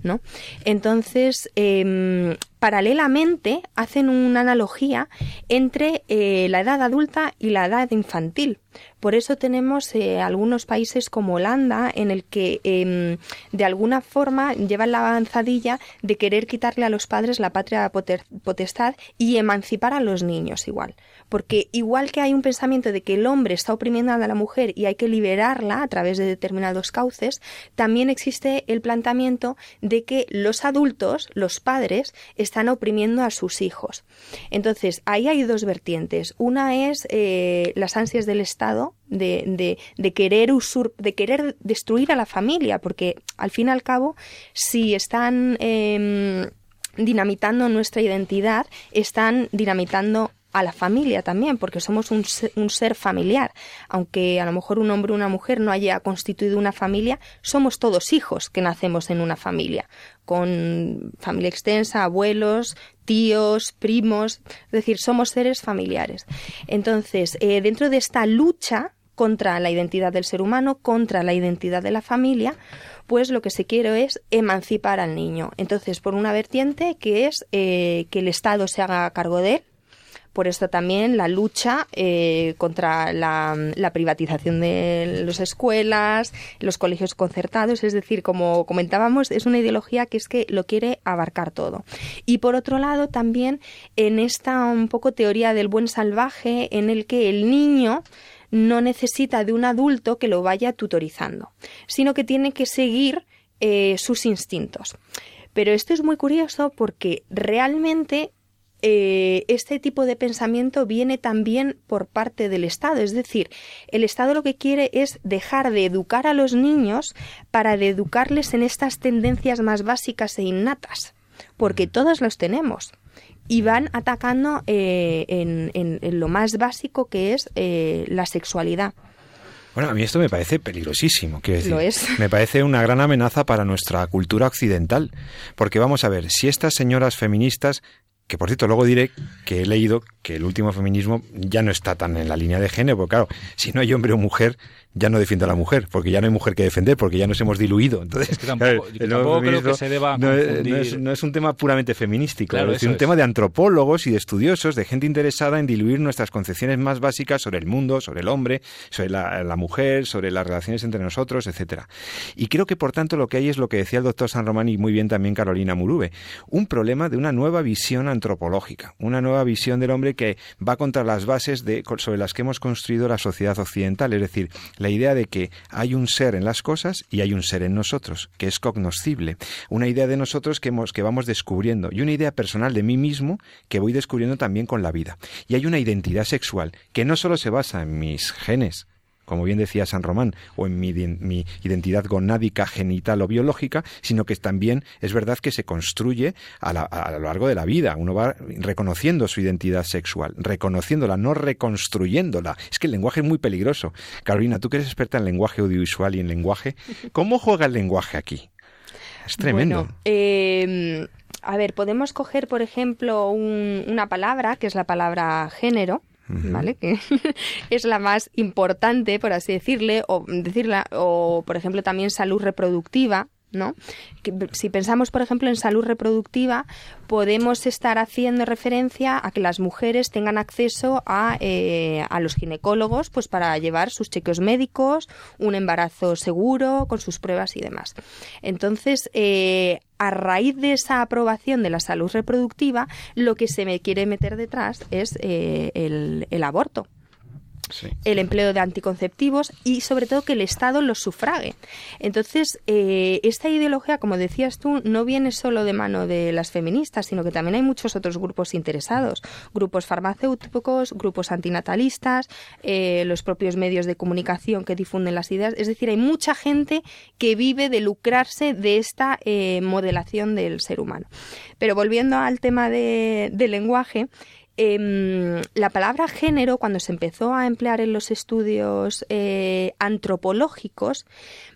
¿No? Entonces, em, paralelamente hacen una analogía entre eh, la edad adulta y la edad infantil. Por eso tenemos eh, algunos países como Holanda en el que em, de alguna forma llevan la avanzadilla de querer quitarle a los padres la patria potestad y emancipar a los niños igual. Porque igual que hay un pensamiento de que el hombre está oprimiendo a la mujer y hay que liberarla a través de determinados cauces, también existe el planteamiento de que los adultos, los padres, están oprimiendo a sus hijos. Entonces, ahí hay dos vertientes. Una es eh, las ansias del Estado de, de, querer de querer destruir a la familia, porque al fin y al cabo, si están em, dinamitando nuestra identidad, están dinamitando a la familia también, porque somos un ser, familiar. Aunque a lo mejor un hombre o una mujer no haya constituido una familia, somos todos hijos que nacemos en una familia, con familia extensa, abuelos, tíos, primos, es decir, somos seres familiares. Entonces, eh, dentro de esta lucha contra la identidad del ser humano, contra la identidad de la familia, pues lo que se quiere es emancipar al niño. Entonces, por una vertiente que es eh, que el Estado se haga cargo de él, por esto también la lucha eh, contra la, privatización de las escuelas, los colegios concertados, es decir, como comentábamos, es una ideología que es que lo quiere abarcar todo. Y por otro lado, también en esta un poco teoría del buen salvaje, en el que el niño no necesita de un adulto que lo vaya tutorizando, sino que tiene que seguir eh, sus instintos. Pero esto es muy curioso porque realmente eh, este tipo de pensamiento viene también por parte del Estado. Es decir, el Estado lo que quiere es dejar de educar a los niños para de educarles en estas tendencias más básicas e innatas, porque todos los tenemos. Y van atacando eh, en, lo más básico que es eh, la sexualidad. Bueno, a mí esto me parece peligrosísimo. Quiero decir, Lo es. Me parece una gran amenaza para nuestra cultura occidental. Porque vamos a ver, si estas señoras feministas que por cierto, luego diré que he leído que el último feminismo ya no está tan en la línea de género, porque claro, si no hay hombre o mujer, ya no defiende a la mujer, porque ya no hay mujer que defender, porque ya nos hemos diluido. Entonces, es que tampoco, creo que se deba no, es, un tema puramente feminístico, es un tema de antropólogos y de estudiosos, de gente interesada en diluir nuestras concepciones más básicas sobre el mundo, sobre el hombre, sobre la, mujer, sobre las relaciones entre nosotros, etcétera. Y creo que por tanto lo que hay es lo que decía el doctor San Román y muy bien también Carolina Murube, un problema de una nueva visión antropológica, una nueva visión del hombre que va contra las bases sobre las que hemos construido la sociedad occidental, es decir, la idea de que hay un ser en las cosas y hay un ser en nosotros, que es cognoscible, una idea de nosotros que, que vamos descubriendo. Y una idea personal de mí mismo que voy descubriendo también con la vida. Y hay una identidad sexual que no solo se basa en mis genes, como bien decía San Román, o en mi, identidad gonádica, genital o biológica, sino que también es verdad que se construye a, lo largo de la vida. Uno va reconociendo su identidad sexual, reconociéndola, no reconstruyéndola. Es que el lenguaje es muy peligroso. Carolina, tú que eres experta en lenguaje audiovisual y en lenguaje, ¿cómo juega el lenguaje aquí? Es tremendo. Em, a ver, podemos coger, por ejemplo, una palabra, que es la palabra género, ¿vale? Que es la más importante, por así decirle, o decirla, o por ejemplo también salud reproductiva, ¿no? si pensamos, por ejemplo, en salud reproductiva, podemos estar haciendo referencia a que las mujeres tengan acceso a, eh, a los ginecólogos pues para llevar sus chequeos médicos, un embarazo seguro, con sus pruebas y demás. Entonces, eh, a raíz de esa aprobación de la salud reproductiva, lo que se me quiere meter detrás es eh, el, el aborto el empleo de anticonceptivos y sobre todo que el Estado los sufrague. Entonces, eh, esta ideología, como decías tú, no viene solo de mano de las feministas, sino que también hay muchos otros grupos interesados, grupos farmacéuticos, grupos antinatalistas, eh, los propios medios de comunicación que difunden las ideas. Es decir, hay mucha gente que vive de lucrarse de esta eh, modelación del ser humano. Pero volviendo al tema de, del lenguaje, Em, la palabra género, cuando se empezó a emplear en los estudios eh, antropológicos,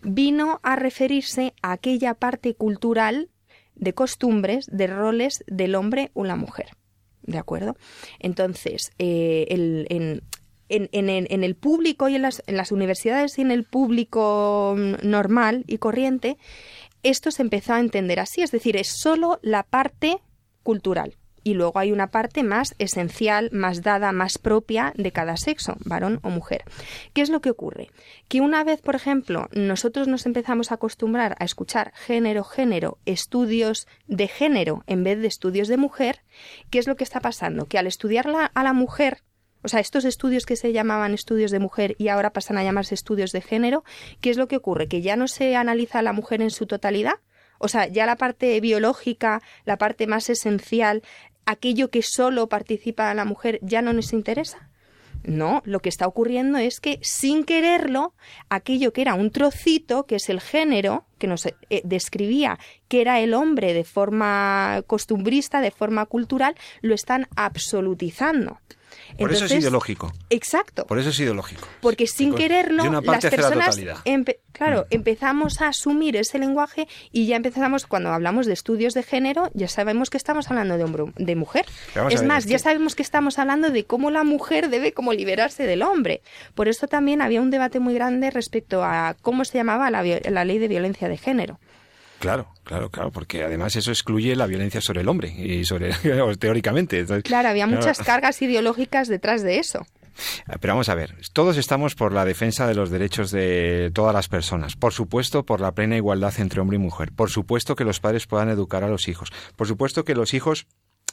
vino a referirse a aquella parte cultural de costumbres, de roles del hombre o la mujer. ¿De acuerdo? Entonces, eh, en, el público y en las, en las universidades y en el público normal y corriente, esto se empezó a entender así, es decir, es solo la parte cultural y luego hay una parte más esencial, más dada, más propia de cada sexo, varón o mujer. ¿Qué es lo que ocurre? Que una vez, por ejemplo, nosotros nos empezamos a acostumbrar a escuchar género, género, estudios de género en vez de estudios de mujer, ¿qué es lo que está pasando? Que al estudiarla a la mujer, o sea, estos estudios que se llamaban estudios de mujer y ahora pasan a llamarse estudios de género, ¿qué es lo que ocurre? Que ya no se analiza a la mujer en su totalidad, o sea, ya la parte biológica, la parte más esencial, aquello que solo participa la mujer ya no nos interesa. No, lo que está ocurriendo es que sin quererlo, aquello que era un trocito, que es el género, que nos eh, describía que era el hombre de forma costumbrista, de forma cultural, lo están absolutizando. Por eso es ideológico. Exacto. Por eso es ideológico. Porque sin quererlo, las personas, claro, mm. empezamos a asumir ese lenguaje y ya empezamos, cuando hablamos de estudios de género, ya sabemos que estamos hablando de hombre, de mujer. Es más, ya sabemos que estamos hablando de cómo la mujer debe como liberarse del hombre. Por eso también había un debate muy grande respecto a cómo se llamaba la ley de violencia de género. Claro, claro, claro, porque además eso excluye la violencia sobre el hombre y sobre teóricamente. claro, había muchas cargas ideológicas detrás de eso. Pero vamos a ver, todos estamos por la defensa de los derechos de todas las personas, por supuesto por la plena igualdad entre hombre y mujer, por supuesto que los padres puedan educar a los hijos, por supuesto que los hijos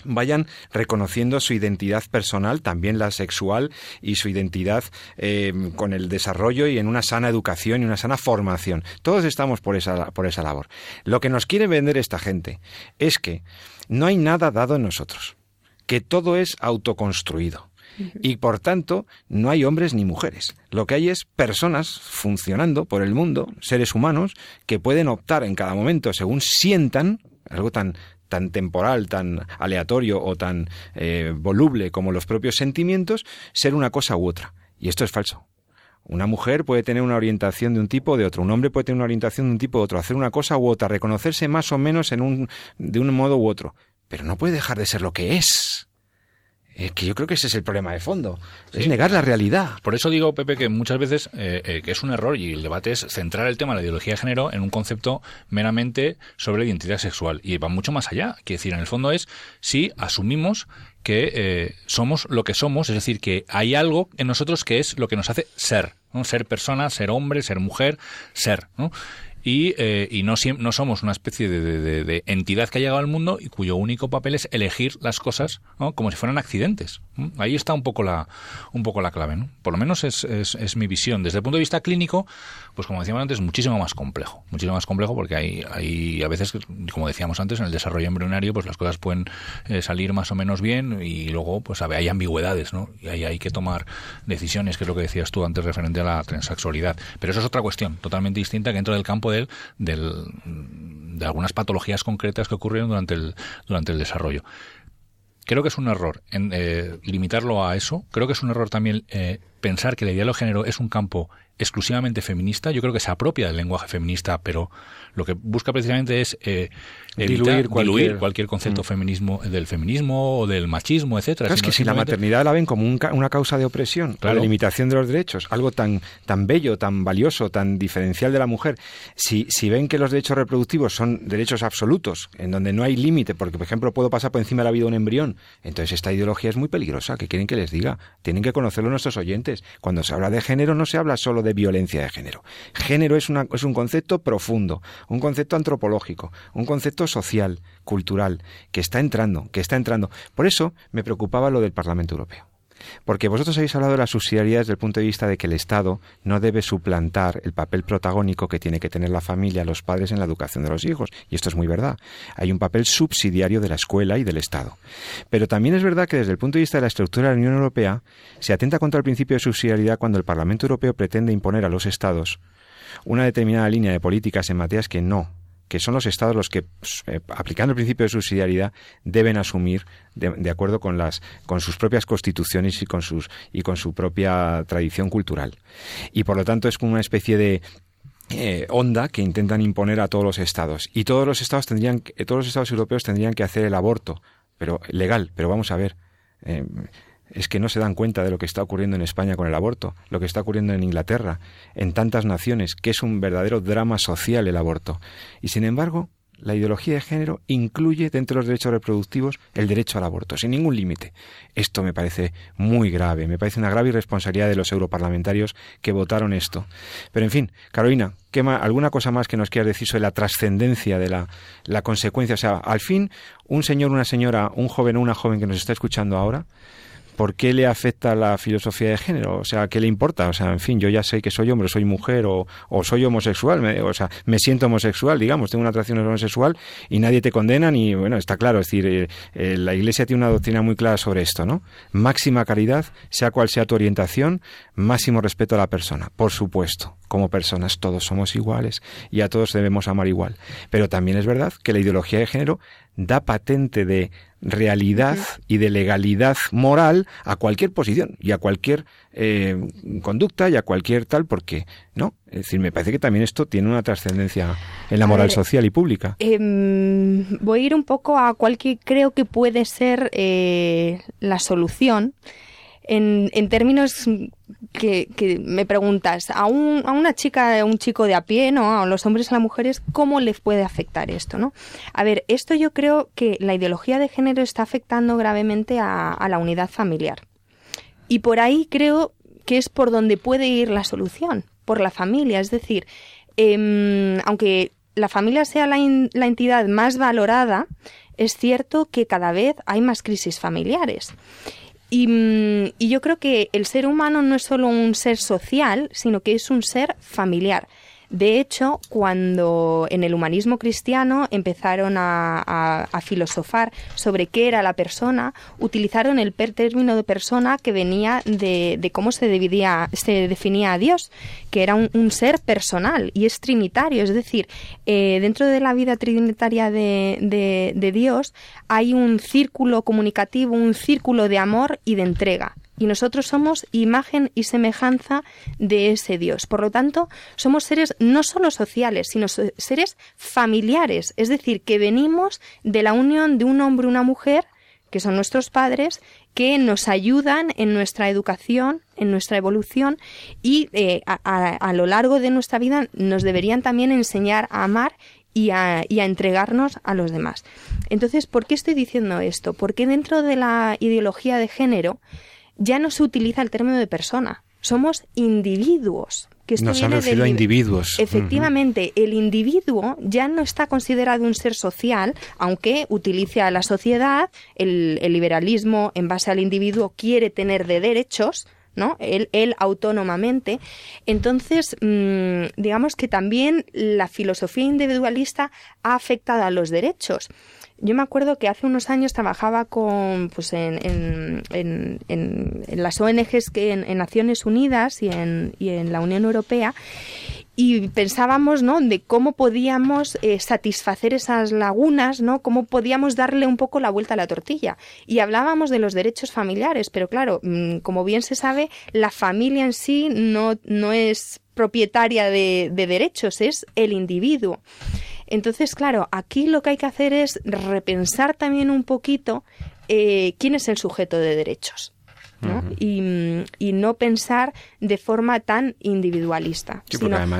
vayan reconociendo su identidad personal, también la sexual, y su identidad eh, con el desarrollo y en una sana educación y una sana formación. Todos estamos por esa, por esa labor. Lo que nos quiere vender esta gente es que no hay nada dado en nosotros, que todo es autoconstruido. Y por tanto, no hay hombres ni mujeres. Lo que hay es personas funcionando por el mundo, seres humanos, que pueden optar en cada momento según sientan, algo tan tan temporal, tan aleatorio o tan eh, voluble como los propios sentimientos, ser una cosa u otra. Y esto es falso. Una mujer puede tener una orientación de un tipo o de otro, un hombre puede tener una orientación de un tipo u otro, hacer una cosa u otra, reconocerse más o menos en un, de un modo u otro, pero no puede dejar de ser lo que es. Es que yo creo que ese es el problema de fondo, es negar la realidad. Por eso digo, Pepe, que muchas veces eh, eh, que es un error y el debate es centrar el tema de la ideología de género en un concepto meramente sobre identidad sexual. Y va mucho más allá. Quiere decir, en el fondo es si asumimos que eh, somos lo que somos, es decir, que hay algo en nosotros que es lo que nos hace ser, ¿no? ser persona, ser hombre, ser mujer, ser. ¿no? Y, eh, y no, no somos una especie de, entidad que ha llegado al mundo y cuyo único papel es elegir las cosas como si fueran accidentes. Ahí está un poco la, un poco la clave. ¿no? Por lo menos es, es, mi visión. Desde el punto de vista clínico, pues como decíamos antes, muchísimo más complejo. Muchísimo más complejo porque hay, hay a veces, como decíamos antes, en el desarrollo embrionario, pues las cosas pueden eh, salir más o menos bien y luego pues hay ambigüedades, ¿no? Y ahí hay que tomar decisiones, que es lo que decías tú antes referente a la transexualidad. Pero eso es otra cuestión, totalmente distinta que dentro del campo de de algunas patologías concretas que ocurrieron durante el, durante el desarrollo. Creo que es un error en, eh, limitarlo a eso. Creo que es un error también eh, pensar que la idea de género es un campo exclusivamente feminista. Yo creo que se apropia del lenguaje feminista, pero lo que busca precisamente es eh, diluir, cualquier... concepto mm. feminismo del feminismo o del machismo, etcétera. es que si la maternidad la ven como una causa de opresión, la limitación de los derechos, algo tan tan bello, tan valioso, tan diferencial de la mujer, si, si ven que los derechos reproductivos son derechos absolutos, en donde no hay límite, porque por ejemplo puedo pasar por encima de la vida de un embrión, entonces esta ideología es muy peligrosa. ¿Qué quieren que les diga? Tienen que conocerlo nuestros oyentes. Cuando se habla de género no se habla solo de violencia de género. Género es, una, es un concepto profundo, un concepto antropológico, un concepto social, cultural, que está entrando, que está entrando. Por eso me preocupaba lo del Parlamento Europeo. Porque vosotros habéis hablado de la subsidiariedad desde el punto de vista de que el Estado no debe suplantar el papel protagónico que tiene que tener la familia, los padres en la educación de los hijos. Y esto es muy verdad. Hay un papel subsidiario de la escuela y del Estado. Pero también es verdad que desde el punto de vista de la estructura de la Unión Europea se atenta contra el principio de subsidiariedad cuando el Parlamento Europeo pretende imponer a los Estados una determinada línea de políticas en materias que no que son los estados los que, pues, eh, aplicando el principio de subsidiariedad, deben asumir de, acuerdo con las con sus propias constituciones y con sus y con su propia tradición cultural. Y por lo tanto es como una especie de eh, onda que intentan imponer a todos los estados y todos los estados tendrían todos los estados europeos tendrían que hacer el aborto pero legal pero vamos a ver eh, es que no se dan cuenta de lo que está ocurriendo en España con el aborto, lo que está ocurriendo en Inglaterra, en tantas naciones, que es un verdadero drama social el aborto. Y sin embargo, la ideología de género incluye dentro de los derechos reproductivos el derecho al aborto, sin ningún límite. Esto me parece muy grave, me parece una grave irresponsabilidad de los europarlamentarios que votaron esto. Pero en fin, Carolina, ¿qué ¿alguna cosa más que nos quieras decir sobre la trascendencia de la, la consecuencia? O sea, al fin, un señor, una señora, un joven o una joven que nos está escuchando ahora, ¿por qué le afecta la filosofía de género? O sea, ¿qué le importa? O sea, en fin, yo ya sé que soy hombre, soy mujer o, soy homosexual, o sea, me siento homosexual, digamos, tengo una atracción homosexual y nadie te condena ni, bueno, está claro, es decir, eh, eh, la Iglesia tiene una doctrina muy clara sobre esto, ¿no? Máxima caridad, sea cual sea tu orientación, máximo respeto a la persona, por supuesto. Como personas todos somos iguales y a todos debemos amar igual. Pero también es verdad que la ideología de género da patente de realidad y de legalidad moral a cualquier posición y a cualquier eh, conducta y a cualquier tal, porque, ¿no? Es decir, me parece que también esto tiene una trascendencia en la moral social y pública. Em, voy a ir un poco a cuál que creo que puede ser eh, la solución en, en términos que, que, me preguntas, a, un, a una chica, a un chico de a pie, ¿no? A los hombres, a las mujeres, ¿cómo les puede afectar esto, no? A ver, esto yo creo que la ideología de género está afectando gravemente a, la unidad familiar. Y por ahí creo que es por donde puede ir la solución, por la familia. Es decir, eh, aunque la familia sea la, la entidad más valorada, es cierto que cada vez hay más crisis familiares. Mm, y, yo creo que el ser humano no es solo un ser social, sino que es un ser familiar. De hecho, cuando en el humanismo cristiano empezaron a, filosofar sobre qué era la persona, utilizaron el término de persona que venía de, cómo se, dividía, se definía a Dios, que era un, ser personal y es trinitario. Es decir, eh, dentro de la vida trinitaria de, de Dios hay un círculo comunicativo, un círculo de amor y de entrega y nosotros somos imagen y semejanza de ese Dios. Por lo tanto, somos seres no solo sociales, sino seres familiares, es decir, que venimos de la unión de un hombre y una mujer, que son nuestros padres, que nos ayudan en nuestra educación, en nuestra evolución y eh, a, lo largo de nuestra vida nos deberían también enseñar a amar y a, y a, entregarnos a los demás. Entonces, ¿por qué estoy diciendo esto? Porque dentro de la ideología de género ya no se utiliza el término de persona, somos individuos. Que Nos han referido a individuos. Efectivamente, el individuo ya no está considerado un ser social, aunque utilice a la sociedad, el, liberalismo en base al individuo quiere tener de derechos, ¿no? Él, él autónomamente. Entonces, mm, digamos que también la filosofía individualista ha afectado a los derechos. Yo me acuerdo que hace unos años trabajaba con, pues en, las ONGs que en, Naciones Unidas y en, la Unión Europea y pensábamos ¿no? de cómo podíamos eh, satisfacer esas lagunas, ¿no? cómo podíamos darle un poco la vuelta a la tortilla. Y hablábamos de los derechos familiares, pero claro, mm, como bien se sabe, la familia en sí no, no es propietaria de derechos, es el individuo. Entonces, claro, aquí lo que hay que hacer es repensar también un poquito eh, quién es el sujeto de derechos. ¿no? y, no pensar de forma tan individualista.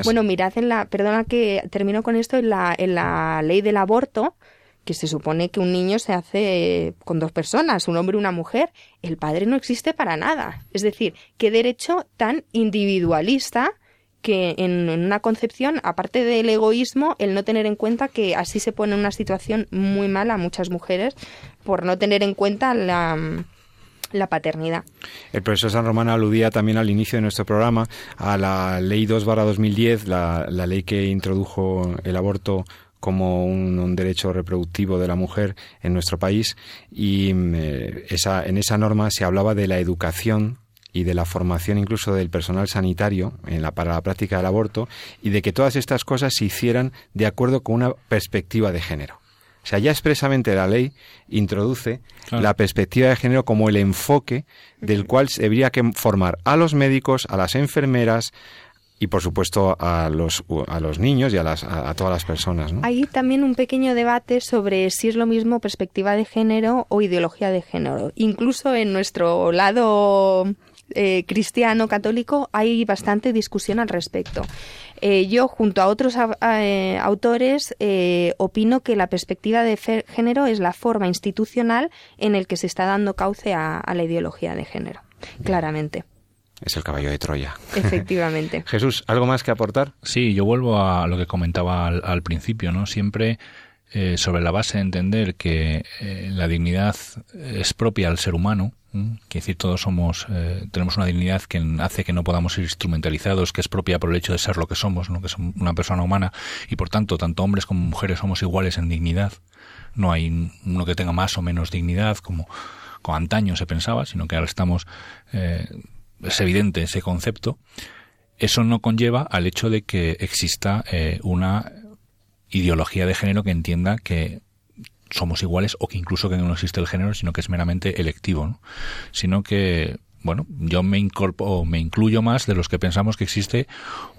Bueno, mirad en la, perdona que termino con esto, en la, en la ley del aborto, que se supone que un niño se hace con dos personas, un hombre y una mujer, el padre no existe para nada. Es decir, qué derecho tan individualista que en, una concepción, aparte del egoísmo, el no tener en cuenta que así se pone en una situación muy mala a muchas mujeres por no tener en cuenta la, la paternidad. El profesor San Román aludía también al inicio de nuestro programa a la Ley 2 2010, la, la ley que introdujo el aborto como un, derecho reproductivo de la mujer en nuestro país y eh, esa, en esa norma se hablaba de la educación y de la formación incluso del personal sanitario en la, para la práctica del aborto y de que todas estas cosas se hicieran de acuerdo con una perspectiva de género. O sea, ya expresamente la ley introduce la perspectiva de género como el enfoque del cual se debería que formar a los médicos, a las enfermeras, y por supuesto a los, a los niños y a, las, a, todas las personas. ¿no? Hay también un pequeño debate sobre si es lo mismo perspectiva de género o ideología de género. Incluso en nuestro lado eh, cristiano católico hay bastante discusión al respecto. Eh, yo, junto a otros eh, autores, opino que la perspectiva de género es la forma institucional en el que se está dando cauce a la ideología de género, claramente. Es el caballo de Troya. Efectivamente. Jesús, ¿algo más que aportar? Sí, yo vuelvo a lo que comentaba al, principio, ¿no? Siempre eh, sobre la base de entender que eh, la dignidad es propia al ser humano, que decir, todos somos, eh, tenemos una dignidad que hace que no podamos ser instrumentalizados, que es propia por el hecho de ser lo que somos, ¿no? que somos una persona humana, y por tanto, tanto hombres como mujeres somos iguales en dignidad. No hay uno que tenga más o menos dignidad, como con antaño se pensaba, sino que ahora estamos es evidente ese concepto, eso no conlleva al hecho de que exista eh, una ideología de género que entienda que somos iguales o que incluso que no existe el género, sino que es meramente electivo, ¿no? sino que bueno, yo me incorporo, me incluyo más de los que pensamos que existe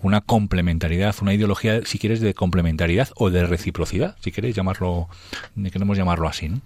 una complementariedad, una ideología, si quieres, de complementariedad o de reciprocidad, si queréis llamarlo, queremos llamarlo así. ¿no?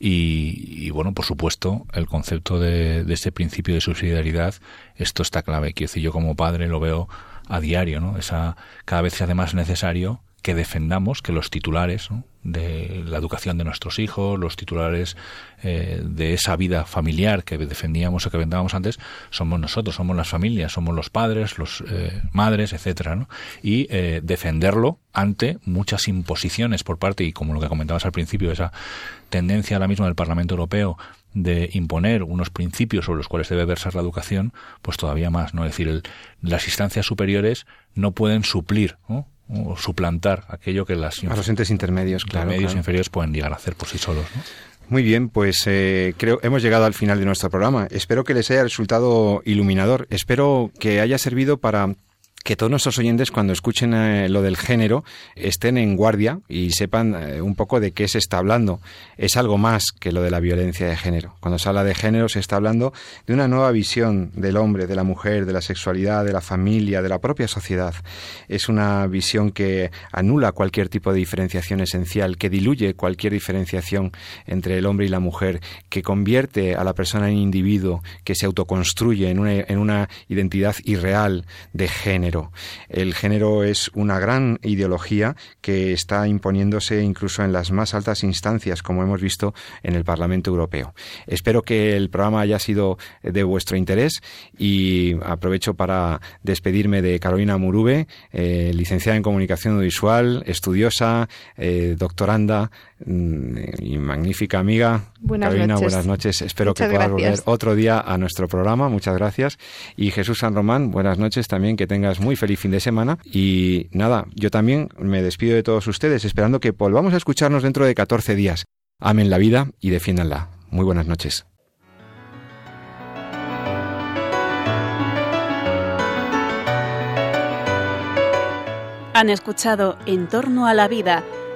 Y, bueno, por supuesto, el concepto de, de este principio de subsidiariedad, esto está clave. Quiero decir, yo como padre lo veo a diario, ¿no? Esa, cada vez se hace más necesario que defendamos que los titulares de la educación de nuestros hijos, los titulares eh, de esa vida familiar que defendíamos o que vendábamos antes, somos nosotros, somos las familias, somos los padres, los eh, madres, etcétera, ¿no? Y eh, defenderlo ante muchas imposiciones por parte y como lo que comentabas al principio, esa tendencia ahora mismo del Parlamento Europeo de imponer unos principios sobre los cuales debe versar la educación, pues todavía más, ¿no? Es decir, las instancias superiores no pueden suplir, ¿no? O suplantar aquello que las a los entes intermedios, claro, medios inferiores pueden llegar a hacer por sí solos. Muy bien, pues eh, creo hemos llegado al final de nuestro programa. Espero que les haya resultado iluminador. Espero que haya servido para que todos nuestros oyentes cuando escuchen eh, lo del género estén en guardia y sepan eh, un poco de qué se está hablando. Es algo más que lo de la violencia de género. Cuando se habla de género se está hablando de una nueva visión del hombre, de la mujer, de la sexualidad, de la familia, de la propia sociedad. Es una visión que anula cualquier tipo de diferenciación esencial, que diluye cualquier diferenciación entre el hombre y la mujer, que convierte a la persona en individuo, que se autoconstruye en una, en una identidad irreal de género el género es una gran ideología que está imponiéndose incluso en las más altas instancias, como hemos visto en el Parlamento Europeo. Espero que el programa haya sido de vuestro interés y aprovecho para despedirme de Carolina Murube, eh, licenciada en Comunicación Audiovisual, estudiosa, eh, doctoranda y magnífica amiga. Buenas Carolina, noches. buenas noches. Espero que puedas volver otro día a nuestro programa. Muchas gracias. Y Jesús San Román, buenas noches también. Que tengas muy feliz fin de semana. Y nada, yo también me despido de todos ustedes esperando que volvamos a escucharnos dentro de 14 días. Amen la vida y defiéndanla. Muy buenas noches. Han escuchado En torno a la vida